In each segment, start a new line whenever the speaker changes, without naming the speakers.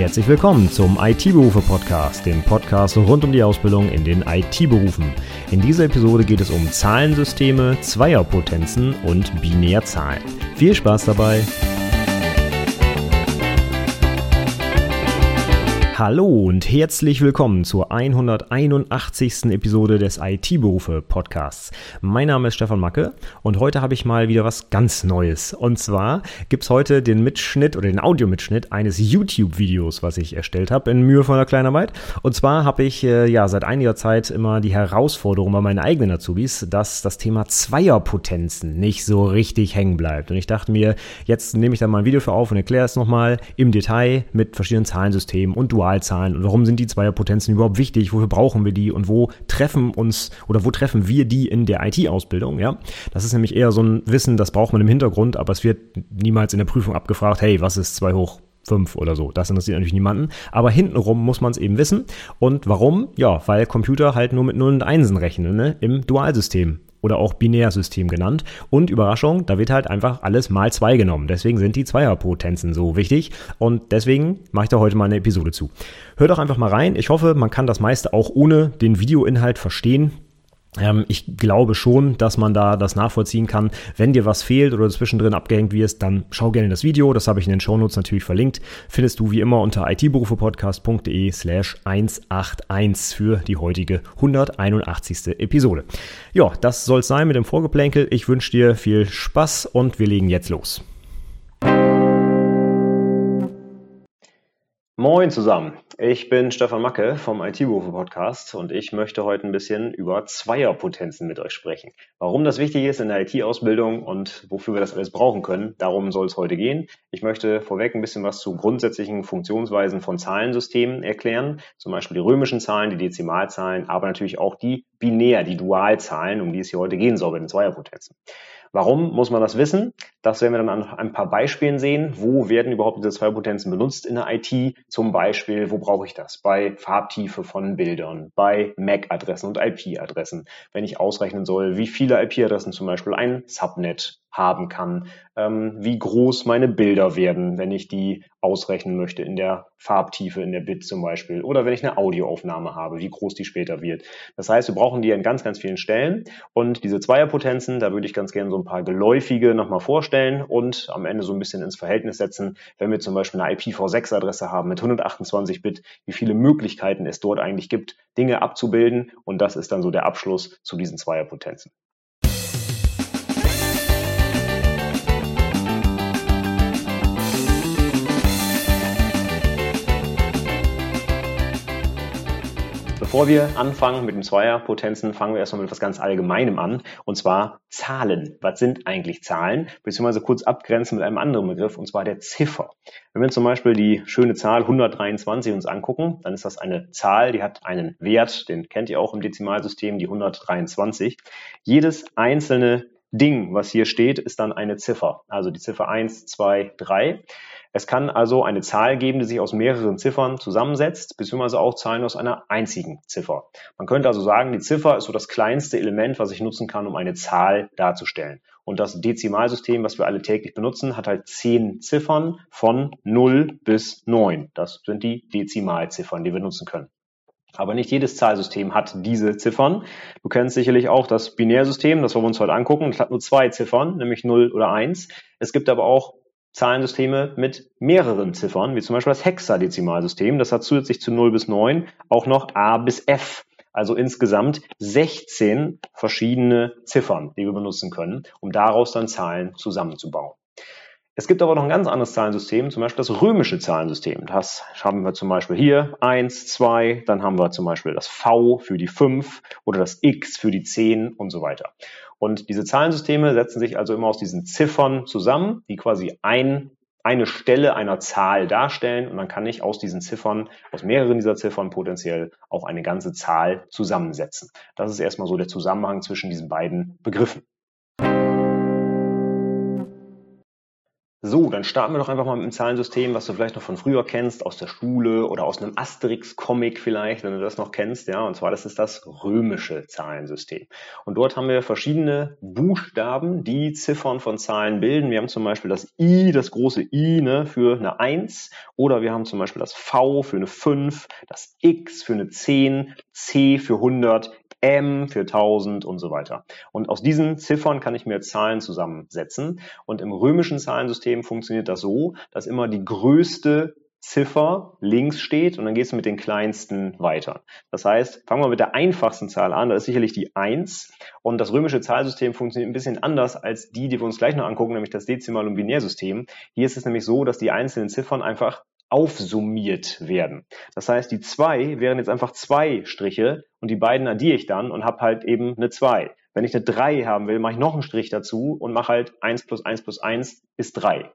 Herzlich willkommen zum IT-Berufe-Podcast, dem Podcast rund um die Ausbildung in den IT-Berufen. In dieser Episode geht es um Zahlensysteme, Zweierpotenzen und Binärzahlen. Viel Spaß dabei! Hallo und herzlich willkommen zur 181. Episode des IT-Berufe Podcasts. Mein Name ist Stefan Macke und heute habe ich mal wieder was ganz Neues. Und zwar gibt es heute den Mitschnitt oder den Audiomitschnitt eines YouTube-Videos, was ich erstellt habe in mühevoller Kleinarbeit. Und zwar habe ich äh, ja seit einiger Zeit immer die Herausforderung bei meinen eigenen Azubis, dass das Thema Zweierpotenzen nicht so richtig hängen bleibt. Und ich dachte mir, jetzt nehme ich da mal ein Video für auf und erkläre es nochmal im Detail mit verschiedenen Zahlensystemen und Dual Wahlzahlen und warum sind die Zweierpotenzen überhaupt wichtig, wofür brauchen wir die und wo treffen uns oder wo treffen wir die in der IT-Ausbildung, ja? Das ist nämlich eher so ein Wissen, das braucht man im Hintergrund, aber es wird niemals in der Prüfung abgefragt, hey, was ist 2 hoch 5 oder so. Das interessiert natürlich niemanden. Aber hintenrum muss man es eben wissen. Und warum? Ja, weil Computer halt nur mit Nullen und Einsen rechnen, ne? Im Dualsystem oder auch Binärsystem genannt. Und Überraschung, da wird halt einfach alles mal zwei genommen. Deswegen sind die Zweierpotenzen so wichtig und deswegen mache ich da heute mal eine Episode zu. Hört doch einfach mal rein. Ich hoffe, man kann das meiste auch ohne den Videoinhalt verstehen. Ähm, ich glaube schon, dass man da das nachvollziehen kann. Wenn dir was fehlt oder zwischendrin abgehängt wirst, dann schau gerne das Video. Das habe ich in den Shownotes natürlich verlinkt. Findest du wie immer unter itberufepodcast.de slash 181 für die heutige 181. Episode. Ja, das soll es sein mit dem Vorgeplänkel. Ich wünsche dir viel Spaß und wir legen jetzt los. Moin zusammen, ich bin Stefan Macke vom IT-Berufe Podcast und ich möchte heute ein bisschen über Zweierpotenzen mit euch sprechen. Warum das wichtig ist in der IT-Ausbildung und wofür wir das alles brauchen können, darum soll es heute gehen. Ich möchte vorweg ein bisschen was zu grundsätzlichen Funktionsweisen von Zahlensystemen erklären, zum Beispiel die römischen Zahlen, die Dezimalzahlen, aber natürlich auch die Binär, die Dualzahlen, um die es hier heute gehen soll bei den Zweierpotenzen. Warum muss man das wissen? Das werden wir dann an ein paar Beispielen sehen. Wo werden überhaupt diese zwei Potenzen benutzt in der IT? Zum Beispiel, wo brauche ich das? Bei Farbtiefe von Bildern, bei MAC-Adressen und IP-Adressen. Wenn ich ausrechnen soll, wie viele IP-Adressen zum Beispiel ein Subnet haben kann, ähm, wie groß meine Bilder werden, wenn ich die ausrechnen möchte in der Farbtiefe, in der Bit zum Beispiel, oder wenn ich eine Audioaufnahme habe, wie groß die später wird. Das heißt, wir brauchen die an ganz, ganz vielen Stellen. Und diese Zweierpotenzen, da würde ich ganz gerne so ein paar geläufige nochmal vorstellen und am Ende so ein bisschen ins Verhältnis setzen, wenn wir zum Beispiel eine IPv6-Adresse haben mit 128 Bit, wie viele Möglichkeiten es dort eigentlich gibt, Dinge abzubilden. Und das ist dann so der Abschluss zu diesen Zweierpotenzen. Bevor wir anfangen mit den Zweierpotenzen, fangen wir erstmal mit etwas ganz Allgemeinem an, und zwar Zahlen. Was sind eigentlich Zahlen? Beziehungsweise kurz abgrenzen mit einem anderen Begriff, und zwar der Ziffer. Wenn wir zum Beispiel die schöne Zahl 123 uns angucken, dann ist das eine Zahl, die hat einen Wert, den kennt ihr auch im Dezimalsystem, die 123. Jedes einzelne Ding, was hier steht, ist dann eine Ziffer. Also die Ziffer 1, 2, 3. Es kann also eine Zahl geben, die sich aus mehreren Ziffern zusammensetzt, beziehungsweise auch Zahlen aus einer einzigen Ziffer. Man könnte also sagen, die Ziffer ist so das kleinste Element, was ich nutzen kann, um eine Zahl darzustellen. Und das Dezimalsystem, was wir alle täglich benutzen, hat halt zehn Ziffern von 0 bis 9. Das sind die Dezimalziffern, die wir nutzen können. Aber nicht jedes Zahlsystem hat diese Ziffern. Du kennst sicherlich auch das Binärsystem, das wollen wir uns heute angucken. Das hat nur zwei Ziffern, nämlich 0 oder 1. Es gibt aber auch Zahlensysteme mit mehreren Ziffern, wie zum Beispiel das Hexadezimalsystem. Das hat zusätzlich zu 0 bis 9 auch noch A bis F. Also insgesamt 16 verschiedene Ziffern, die wir benutzen können, um daraus dann Zahlen zusammenzubauen. Es gibt aber noch ein ganz anderes Zahlensystem, zum Beispiel das römische Zahlensystem. Das haben wir zum Beispiel hier 1, 2, dann haben wir zum Beispiel das V für die 5 oder das X für die 10 und so weiter. Und diese Zahlensysteme setzen sich also immer aus diesen Ziffern zusammen, die quasi ein, eine Stelle einer Zahl darstellen. Und dann kann ich aus diesen Ziffern, aus mehreren dieser Ziffern potenziell auch eine ganze Zahl zusammensetzen. Das ist erstmal so der Zusammenhang zwischen diesen beiden Begriffen. So, dann starten wir doch einfach mal mit einem Zahlensystem, was du vielleicht noch von früher kennst, aus der Schule oder aus einem Asterix-Comic vielleicht, wenn du das noch kennst, ja. Und zwar, das ist das römische Zahlensystem. Und dort haben wir verschiedene Buchstaben, die Ziffern von Zahlen bilden. Wir haben zum Beispiel das I, das große I, ne, für eine 1. Oder wir haben zum Beispiel das V für eine 5, das X für eine 10, C für 100, M für 1000 und so weiter. Und aus diesen Ziffern kann ich mir Zahlen zusammensetzen. Und im römischen Zahlensystem funktioniert das so, dass immer die größte Ziffer links steht und dann geht es mit den kleinsten weiter. Das heißt, fangen wir mit der einfachsten Zahl an, das ist sicherlich die 1 und das römische Zahlsystem funktioniert ein bisschen anders als die, die wir uns gleich noch angucken, nämlich das Dezimal- und Binärsystem. Hier ist es nämlich so, dass die einzelnen Ziffern einfach aufsummiert werden. Das heißt, die zwei wären jetzt einfach zwei Striche und die beiden addiere ich dann und habe halt eben eine zwei. Wenn ich eine drei haben will, mache ich noch einen Strich dazu und mache halt eins plus eins plus eins ist drei.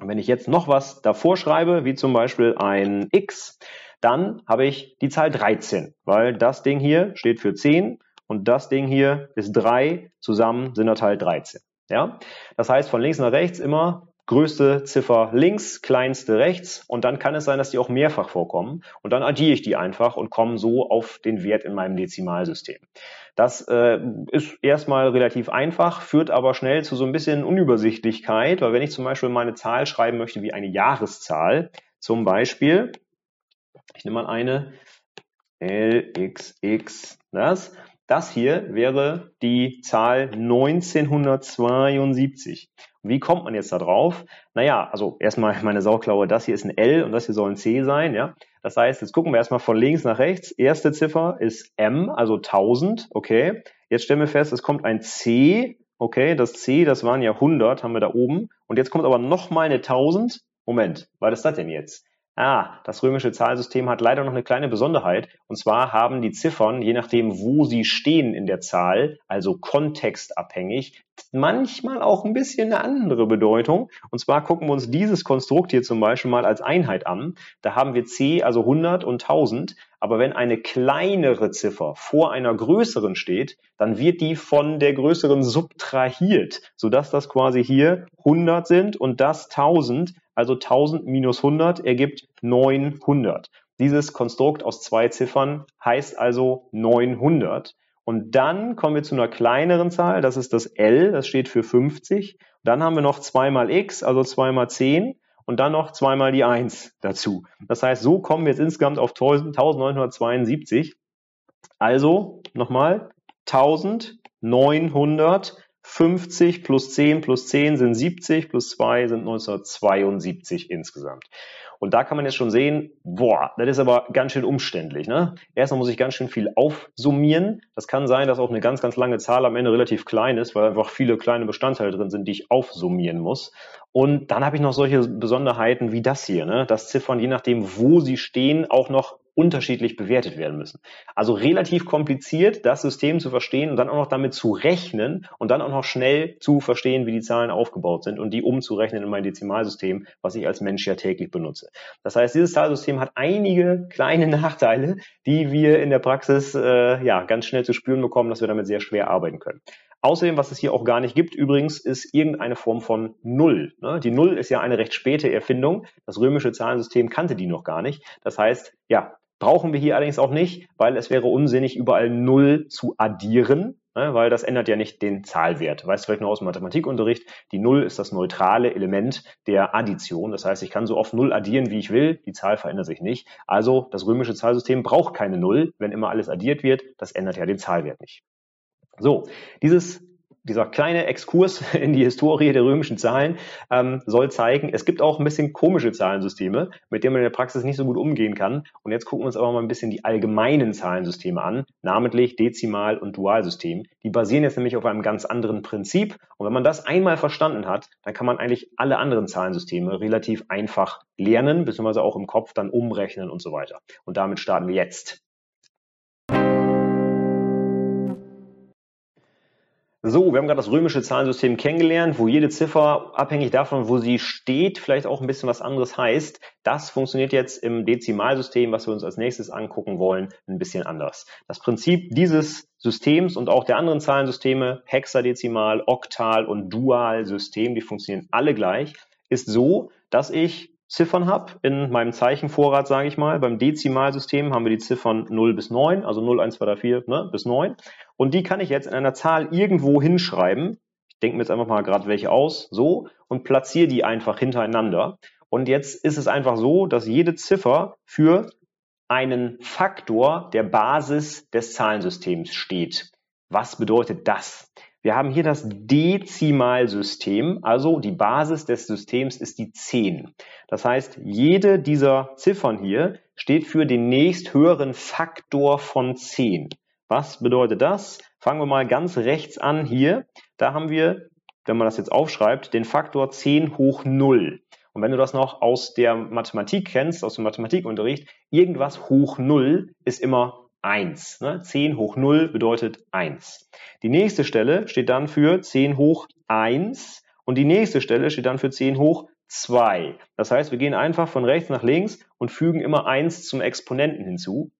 Und wenn ich jetzt noch was davor schreibe, wie zum Beispiel ein x, dann habe ich die Zahl 13, weil das Ding hier steht für 10 und das Ding hier ist 3, zusammen sind das halt 13. Ja? Das heißt, von links nach rechts immer größte Ziffer links, kleinste rechts. Und dann kann es sein, dass die auch mehrfach vorkommen. Und dann addiere ich die einfach und komme so auf den Wert in meinem Dezimalsystem. Das äh, ist erstmal relativ einfach, führt aber schnell zu so ein bisschen Unübersichtlichkeit, weil wenn ich zum Beispiel meine Zahl schreiben möchte wie eine Jahreszahl, zum Beispiel, ich nehme mal eine. LXX, das, das hier wäre die Zahl 1972. Wie kommt man jetzt da drauf? Naja, also erstmal meine Sauklaue, das hier ist ein L und das hier soll ein C sein, ja. Das heißt, jetzt gucken wir erstmal von links nach rechts. Erste Ziffer ist M, also 1000, okay. Jetzt stellen wir fest, es kommt ein C, okay. Das C, das waren ja 100, haben wir da oben. Und jetzt kommt aber nochmal eine 1000. Moment, was ist das denn jetzt? Ah, das römische Zahlsystem hat leider noch eine kleine Besonderheit. Und zwar haben die Ziffern, je nachdem, wo sie stehen in der Zahl, also kontextabhängig, manchmal auch ein bisschen eine andere Bedeutung. Und zwar gucken wir uns dieses Konstrukt hier zum Beispiel mal als Einheit an. Da haben wir C, also 100 und 1000. Aber wenn eine kleinere Ziffer vor einer größeren steht, dann wird die von der größeren subtrahiert, sodass das quasi hier 100 sind und das 1000 also 1000 minus 100 ergibt 900. Dieses Konstrukt aus zwei Ziffern heißt also 900. Und dann kommen wir zu einer kleineren Zahl, das ist das L, das steht für 50. Dann haben wir noch 2 mal x, also 2 mal 10 und dann noch 2 mal die 1 dazu. Das heißt, so kommen wir jetzt insgesamt auf 1972. Also nochmal 1900 50 plus 10 plus 10 sind 70, plus 2 sind 1972 insgesamt. Und da kann man jetzt schon sehen, boah, das ist aber ganz schön umständlich. Ne? Erstmal muss ich ganz schön viel aufsummieren. Das kann sein, dass auch eine ganz, ganz lange Zahl am Ende relativ klein ist, weil einfach viele kleine Bestandteile drin sind, die ich aufsummieren muss. Und dann habe ich noch solche Besonderheiten wie das hier, ne? dass Ziffern, je nachdem, wo sie stehen, auch noch unterschiedlich bewertet werden müssen. Also relativ kompliziert, das System zu verstehen und dann auch noch damit zu rechnen und dann auch noch schnell zu verstehen, wie die Zahlen aufgebaut sind und die umzurechnen in mein Dezimalsystem, was ich als Mensch ja täglich benutze. Das heißt, dieses Zahlsystem hat einige kleine Nachteile, die wir in der Praxis äh, ja ganz schnell zu spüren bekommen, dass wir damit sehr schwer arbeiten können. Außerdem, was es hier auch gar nicht gibt, übrigens, ist irgendeine Form von Null. Ne? Die Null ist ja eine recht späte Erfindung. Das römische Zahlensystem kannte die noch gar nicht. Das heißt, ja, brauchen wir hier allerdings auch nicht, weil es wäre unsinnig, überall Null zu addieren, ne? weil das ändert ja nicht den Zahlwert. Weißt du vielleicht noch aus dem Mathematikunterricht, die Null ist das neutrale Element der Addition. Das heißt, ich kann so oft Null addieren, wie ich will, die Zahl verändert sich nicht. Also das römische Zahlsystem braucht keine Null, wenn immer alles addiert wird. Das ändert ja den Zahlwert nicht. So, dieses dieser kleine Exkurs in die Historie der römischen Zahlen ähm, soll zeigen, es gibt auch ein bisschen komische Zahlensysteme, mit denen man in der Praxis nicht so gut umgehen kann. Und jetzt gucken wir uns aber mal ein bisschen die allgemeinen Zahlensysteme an, namentlich Dezimal- und Dualsystem. Die basieren jetzt nämlich auf einem ganz anderen Prinzip. Und wenn man das einmal verstanden hat, dann kann man eigentlich alle anderen Zahlensysteme relativ einfach lernen, beziehungsweise auch im Kopf dann umrechnen und so weiter. Und damit starten wir jetzt. So, wir haben gerade das römische Zahlensystem kennengelernt, wo jede Ziffer abhängig davon, wo sie steht, vielleicht auch ein bisschen was anderes heißt. Das funktioniert jetzt im Dezimalsystem, was wir uns als nächstes angucken wollen, ein bisschen anders. Das Prinzip dieses Systems und auch der anderen Zahlensysteme, Hexadezimal, Oktal und Dualsystem, die funktionieren alle gleich. ist so, dass ich Ziffern habe in meinem Zeichenvorrat, sage ich mal. Beim Dezimalsystem haben wir die Ziffern 0 bis 9, also 0, 1, 2, 3, 4 ne, bis 9. Und die kann ich jetzt in einer Zahl irgendwo hinschreiben. Ich denke mir jetzt einfach mal gerade welche aus, so, und platziere die einfach hintereinander. Und jetzt ist es einfach so, dass jede Ziffer für einen Faktor der Basis des Zahlensystems steht. Was bedeutet das? Wir haben hier das Dezimalsystem, also die Basis des Systems ist die 10. Das heißt, jede dieser Ziffern hier steht für den nächsthöheren Faktor von 10. Was bedeutet das? Fangen wir mal ganz rechts an hier. Da haben wir, wenn man das jetzt aufschreibt, den Faktor 10 hoch 0. Und wenn du das noch aus der Mathematik kennst, aus dem Mathematikunterricht, irgendwas hoch 0 ist immer 1. Ne? 10 hoch 0 bedeutet 1. Die nächste Stelle steht dann für 10 hoch 1 und die nächste Stelle steht dann für 10 hoch 2. Das heißt, wir gehen einfach von rechts nach links und fügen immer 1 zum Exponenten hinzu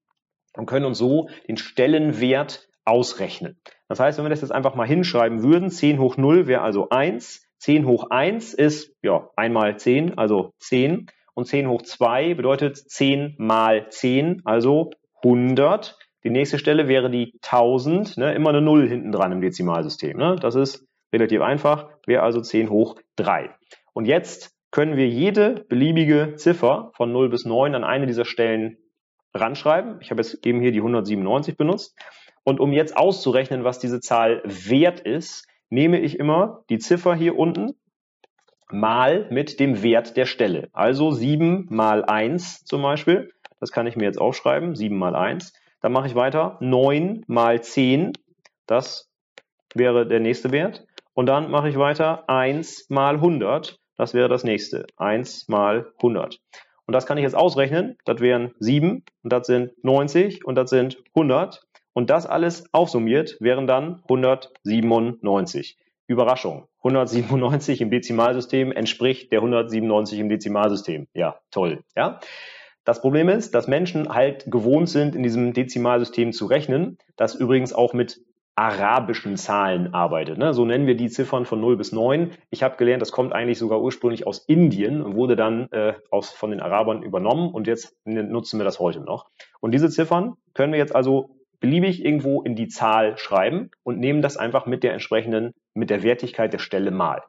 und können uns so den Stellenwert ausrechnen. Das heißt, wenn wir das jetzt einfach mal hinschreiben würden, 10 hoch 0 wäre also 1, 10 hoch 1 ist ja einmal 10, also 10 und 10 hoch 2 bedeutet 10 mal 10, also 100. Die nächste Stelle wäre die 1000, ne, immer eine 0 hinten dran im Dezimalsystem. Ne? Das ist relativ einfach, wäre also 10 hoch 3. Und jetzt können wir jede beliebige Ziffer von 0 bis 9 an eine dieser Stellen ranschreiben. Ich habe jetzt eben hier die 197 benutzt. Und um jetzt auszurechnen, was diese Zahl wert ist, nehme ich immer die Ziffer hier unten mal mit dem Wert der Stelle. Also 7 mal 1 zum Beispiel das kann ich mir jetzt aufschreiben. 7 mal 1. Dann mache ich weiter. 9 mal 10. Das wäre der nächste Wert. Und dann mache ich weiter. 1 mal 100. Das wäre das nächste. 1 mal 100. Und das kann ich jetzt ausrechnen. Das wären 7 und das sind 90 und das sind 100. Und das alles aufsummiert wären dann 197. Überraschung. 197 im Dezimalsystem entspricht der 197 im Dezimalsystem. Ja, toll. Ja. Das Problem ist, dass Menschen halt gewohnt sind, in diesem Dezimalsystem zu rechnen, das übrigens auch mit arabischen Zahlen arbeitet. Ne? So nennen wir die Ziffern von 0 bis 9. Ich habe gelernt, das kommt eigentlich sogar ursprünglich aus Indien und wurde dann äh, aus, von den Arabern übernommen und jetzt nutzen wir das heute noch. Und diese Ziffern können wir jetzt also beliebig irgendwo in die Zahl schreiben und nehmen das einfach mit der entsprechenden, mit der Wertigkeit der Stelle mal.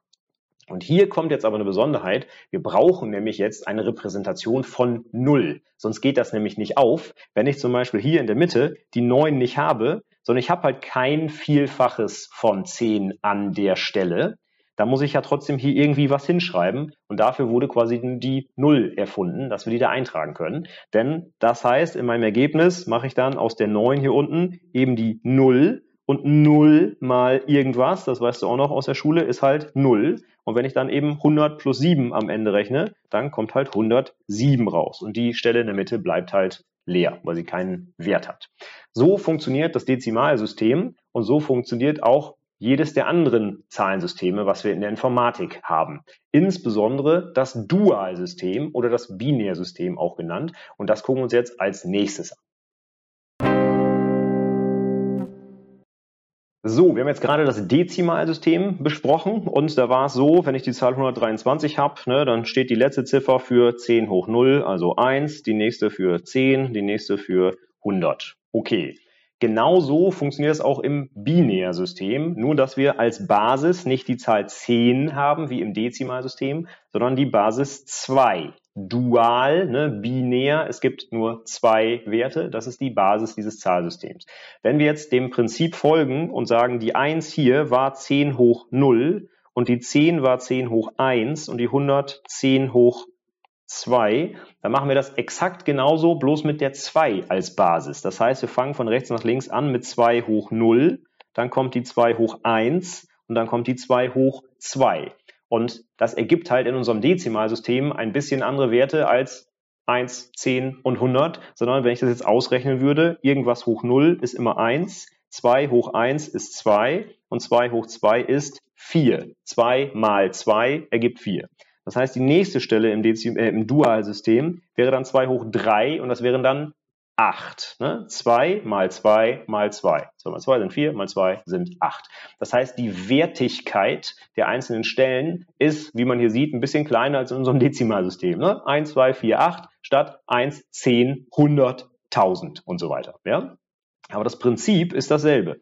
Und hier kommt jetzt aber eine Besonderheit. Wir brauchen nämlich jetzt eine Repräsentation von Null. Sonst geht das nämlich nicht auf. Wenn ich zum Beispiel hier in der Mitte die 9 nicht habe, sondern ich habe halt kein Vielfaches von 10 an der Stelle, da muss ich ja trotzdem hier irgendwie was hinschreiben. Und dafür wurde quasi die Null erfunden, dass wir die da eintragen können. Denn das heißt, in meinem Ergebnis mache ich dann aus der 9 hier unten eben die Null und 0 mal irgendwas, das weißt du auch noch aus der Schule, ist halt 0. Und wenn ich dann eben 100 plus 7 am Ende rechne, dann kommt halt 107 raus. Und die Stelle in der Mitte bleibt halt leer, weil sie keinen Wert hat. So funktioniert das Dezimalsystem und so funktioniert auch jedes der anderen Zahlensysteme, was wir in der Informatik haben. Insbesondere das Dualsystem oder das Binärsystem auch genannt. Und das gucken wir uns jetzt als nächstes an. So, wir haben jetzt gerade das Dezimalsystem besprochen und da war es so, wenn ich die Zahl 123 habe, ne, dann steht die letzte Ziffer für 10 hoch 0, also 1, die nächste für 10, die nächste für 100. Okay. Genauso funktioniert es auch im Binärsystem, nur dass wir als Basis nicht die Zahl 10 haben wie im Dezimalsystem, sondern die Basis 2 dual, ne, binär. Es gibt nur zwei Werte. Das ist die Basis dieses Zahlsystems. Wenn wir jetzt dem Prinzip folgen und sagen, die 1 hier war 10 hoch 0 und die 10 war 10 hoch 1 und die 100 10 hoch 2, dann machen wir das exakt genauso, bloß mit der 2 als Basis. Das heißt, wir fangen von rechts nach links an mit 2 hoch 0, dann kommt die 2 hoch 1 und dann kommt die 2 hoch 2. Und das ergibt halt in unserem Dezimalsystem ein bisschen andere Werte als 1, 10 und 100, sondern wenn ich das jetzt ausrechnen würde, irgendwas hoch 0 ist immer 1, 2 hoch 1 ist 2 und 2 hoch 2 ist 4. 2 mal 2 ergibt 4. Das heißt, die nächste Stelle im, Dezim äh, im Dualsystem wäre dann 2 hoch 3 und das wären dann 8. Ne? 2 mal 2 mal 2. 2 mal 2 sind 4, mal 2 sind 8. Das heißt, die Wertigkeit der einzelnen Stellen ist, wie man hier sieht, ein bisschen kleiner als in unserem Dezimalsystem. Ne? 1, 2, 4, 8 statt 1, 10, 100, 1000 und so weiter. Ja? Aber das Prinzip ist dasselbe.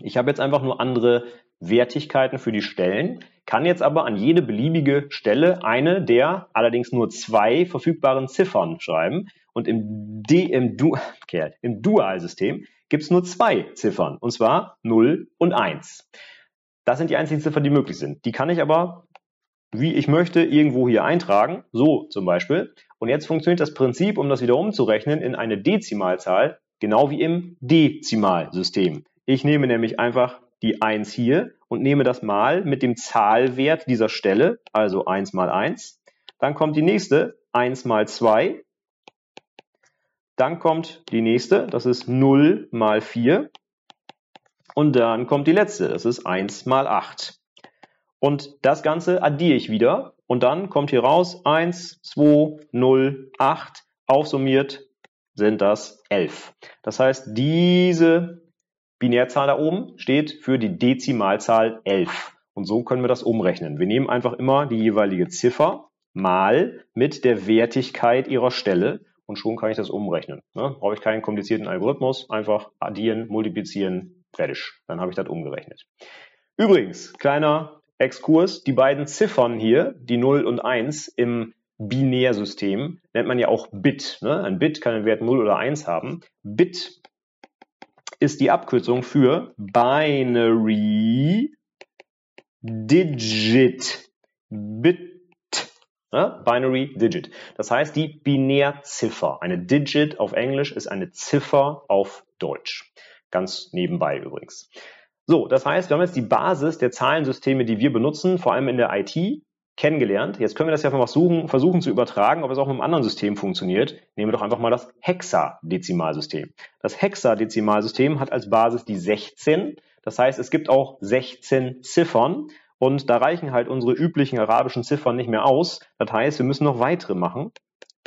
Ich habe jetzt einfach nur andere Wertigkeiten für die Stellen, kann jetzt aber an jede beliebige Stelle eine der allerdings nur zwei verfügbaren Ziffern schreiben. Und im, D, im, du, okay, im Dualsystem gibt es nur zwei Ziffern, und zwar 0 und 1. Das sind die einzigen Ziffern, die möglich sind. Die kann ich aber, wie ich möchte, irgendwo hier eintragen, so zum Beispiel. Und jetzt funktioniert das Prinzip, um das wieder umzurechnen, in eine Dezimalzahl, genau wie im Dezimalsystem. Ich nehme nämlich einfach die 1 hier und nehme das mal mit dem Zahlwert dieser Stelle, also 1 mal 1. Dann kommt die nächste, 1 mal 2. Dann kommt die nächste, das ist 0 mal 4. Und dann kommt die letzte, das ist 1 mal 8. Und das Ganze addiere ich wieder und dann kommt hier raus 1, 2, 0, 8. Aufsummiert sind das 11. Das heißt, diese Binärzahl da oben steht für die Dezimalzahl 11. Und so können wir das umrechnen. Wir nehmen einfach immer die jeweilige Ziffer mal mit der Wertigkeit ihrer Stelle und schon kann ich das umrechnen. Ne? Brauche ich keinen komplizierten Algorithmus, einfach addieren, multiplizieren, fertig. Dann habe ich das umgerechnet. Übrigens, kleiner Exkurs, die beiden Ziffern hier, die 0 und 1 im Binärsystem, nennt man ja auch Bit. Ne? Ein Bit kann einen Wert 0 oder 1 haben. Bit ist die Abkürzung für Binary Digit. Bit. Ja? Binary Digit. Das heißt die Binärziffer. Eine Digit auf Englisch ist eine Ziffer auf Deutsch. Ganz nebenbei übrigens. So, das heißt, wir haben jetzt die Basis der Zahlensysteme, die wir benutzen, vor allem in der IT kennengelernt. Jetzt können wir das ja einfach versuchen, versuchen zu übertragen, ob es auch mit einem anderen System funktioniert. Nehmen wir doch einfach mal das Hexadezimalsystem. Das Hexadezimalsystem hat als Basis die 16. Das heißt, es gibt auch 16 Ziffern und da reichen halt unsere üblichen arabischen Ziffern nicht mehr aus. Das heißt, wir müssen noch weitere machen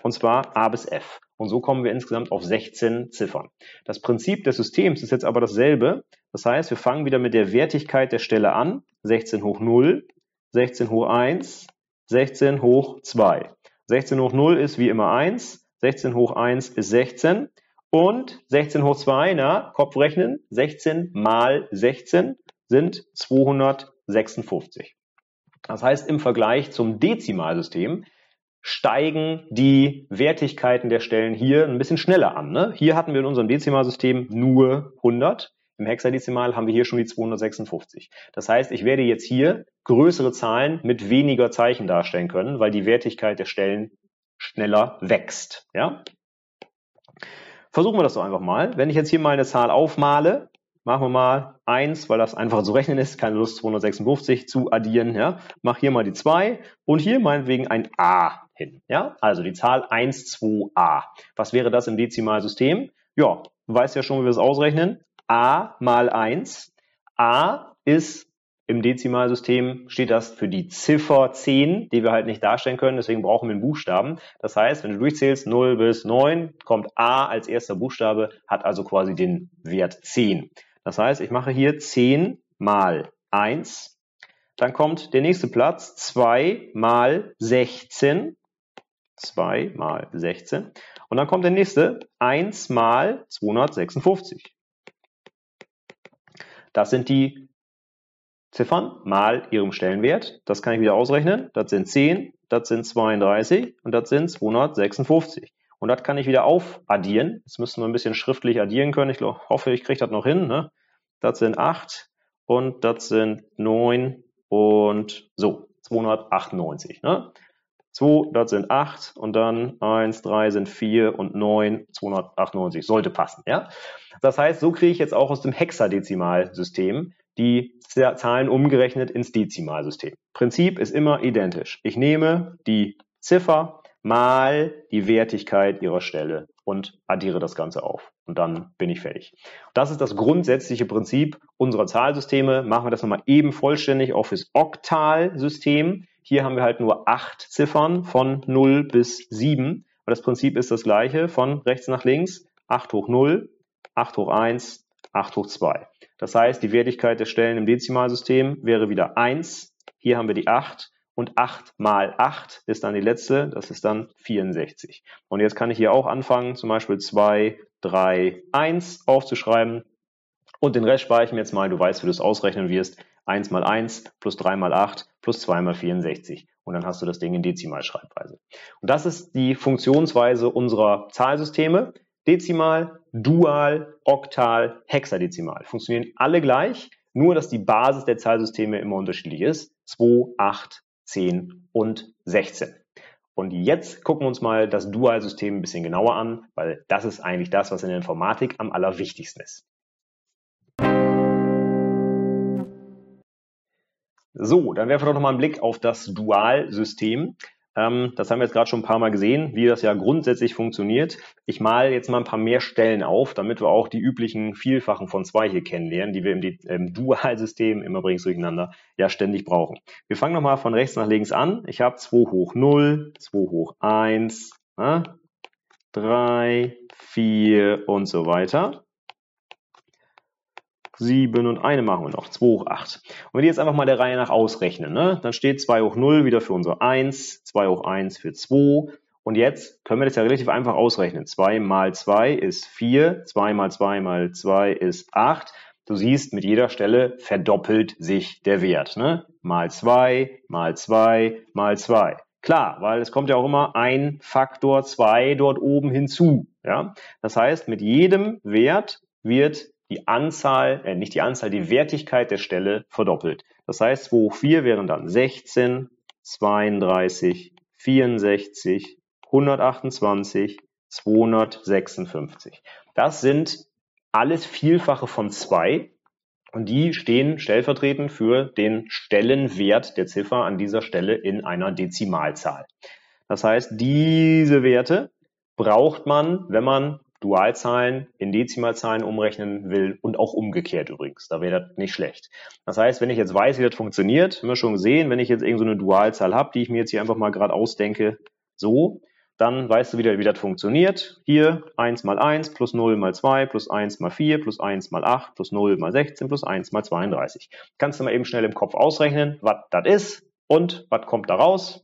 und zwar A bis F. Und so kommen wir insgesamt auf 16 Ziffern. Das Prinzip des Systems ist jetzt aber dasselbe. Das heißt, wir fangen wieder mit der Wertigkeit der Stelle an. 16 hoch 0 16 hoch 1, 16 hoch 2. 16 hoch 0 ist wie immer 1, 16 hoch 1 ist 16 und 16 hoch 2, na, Kopfrechnen, 16 mal 16 sind 256. Das heißt, im Vergleich zum Dezimalsystem steigen die Wertigkeiten der Stellen hier ein bisschen schneller an. Ne? Hier hatten wir in unserem Dezimalsystem nur 100. Im Hexadezimal haben wir hier schon die 256. Das heißt, ich werde jetzt hier größere Zahlen mit weniger Zeichen darstellen können, weil die Wertigkeit der Stellen schneller wächst. Ja? Versuchen wir das doch einfach mal. Wenn ich jetzt hier mal eine Zahl aufmale, machen wir mal 1, weil das einfacher zu rechnen ist, keine Lust 256 zu addieren. Ja? Mach hier mal die 2 und hier meinetwegen ein A hin. Ja? Also die Zahl 1, 2a. Was wäre das im Dezimalsystem? Ja, du weißt ja schon, wie wir es ausrechnen a mal 1. a ist im Dezimalsystem steht das für die Ziffer 10, die wir halt nicht darstellen können, deswegen brauchen wir einen Buchstaben. Das heißt, wenn du durchzählst 0 bis 9, kommt a als erster Buchstabe, hat also quasi den Wert 10. Das heißt, ich mache hier 10 mal 1. Dann kommt der nächste Platz 2 mal 16. 2 mal 16. Und dann kommt der nächste 1 mal 256. Das sind die Ziffern mal ihrem Stellenwert. Das kann ich wieder ausrechnen. Das sind 10, das sind 32 und das sind 256. Und das kann ich wieder aufaddieren. Jetzt müssen wir ein bisschen schriftlich addieren können. Ich hoffe, ich kriege das noch hin. Ne? Das sind 8 und das sind 9 und so, 298. Ne? 2, das sind 8 und dann 1, 3 sind 4 und 9, 298. Sollte passen, ja? Das heißt, so kriege ich jetzt auch aus dem Hexadezimalsystem die Zahlen umgerechnet ins Dezimalsystem. Prinzip ist immer identisch. Ich nehme die Ziffer mal die Wertigkeit ihrer Stelle und addiere das Ganze auf. Und dann bin ich fertig. Das ist das grundsätzliche Prinzip unserer Zahlsysteme. Machen wir das nochmal eben vollständig auch fürs Oktalsystem. Hier haben wir halt nur acht Ziffern von 0 bis 7. Aber das Prinzip ist das gleiche, von rechts nach links. 8 hoch 0, 8 hoch 1, 8 hoch 2. Das heißt, die Wertigkeit der Stellen im Dezimalsystem wäre wieder 1. Hier haben wir die 8 und 8 mal 8 ist dann die letzte, das ist dann 64. Und jetzt kann ich hier auch anfangen, zum Beispiel 2, 3, 1 aufzuschreiben und den Rest spare ich mir jetzt mal, du weißt, wie du es ausrechnen wirst, 1 mal 1 plus 3 mal 8 plus 2 mal 64. Und dann hast du das Ding in Dezimalschreibweise. Und das ist die Funktionsweise unserer Zahlsysteme. Dezimal, Dual, Oktal, Hexadezimal. Funktionieren alle gleich, nur dass die Basis der Zahlsysteme immer unterschiedlich ist. 2, 8, 10 und 16. Und jetzt gucken wir uns mal das Dualsystem ein bisschen genauer an, weil das ist eigentlich das, was in der Informatik am allerwichtigsten ist. So, dann werfen wir doch nochmal einen Blick auf das Dualsystem. Ähm, das haben wir jetzt gerade schon ein paar Mal gesehen, wie das ja grundsätzlich funktioniert. Ich male jetzt mal ein paar mehr Stellen auf, damit wir auch die üblichen Vielfachen von zwei hier kennenlernen, die wir im, im Dualsystem, immer bringst durcheinander, ja ständig brauchen. Wir fangen nochmal von rechts nach links an. Ich habe 2 hoch 0, 2 hoch 1, äh, 3, 4 und so weiter. 7 und eine machen wir noch, 2 hoch 8. Und wenn wir jetzt einfach mal der Reihe nach ausrechnen, ne, dann steht 2 hoch 0 wieder für unsere 1, 2 hoch 1 für 2. Und jetzt können wir das ja relativ einfach ausrechnen. 2 mal 2 ist 4, 2 mal 2 mal 2 ist 8. Du siehst, mit jeder Stelle verdoppelt sich der Wert. Ne? Mal 2, mal 2, mal 2. Klar, weil es kommt ja auch immer ein Faktor 2 dort oben hinzu. Ja? Das heißt, mit jedem Wert wird die Anzahl, äh, nicht die Anzahl, die Wertigkeit der Stelle verdoppelt. Das heißt, 2 hoch 4 wären dann 16, 32, 64, 128, 256. Das sind alles Vielfache von 2 und die stehen stellvertretend für den Stellenwert der Ziffer an dieser Stelle in einer Dezimalzahl. Das heißt, diese Werte braucht man, wenn man Dualzahlen in Dezimalzahlen umrechnen will und auch umgekehrt übrigens. Da wäre das nicht schlecht. Das heißt, wenn ich jetzt weiß, wie das funktioniert, haben wir schon gesehen, wenn ich jetzt irgendeine so Dualzahl habe, die ich mir jetzt hier einfach mal gerade ausdenke, so, dann weißt du wieder, wie das funktioniert. Hier 1 mal 1 plus 0 mal 2 plus 1 mal 4 plus 1 mal 8 plus 0 mal 16 plus 1 mal 32. Kannst du mal eben schnell im Kopf ausrechnen, was das ist und was kommt da raus.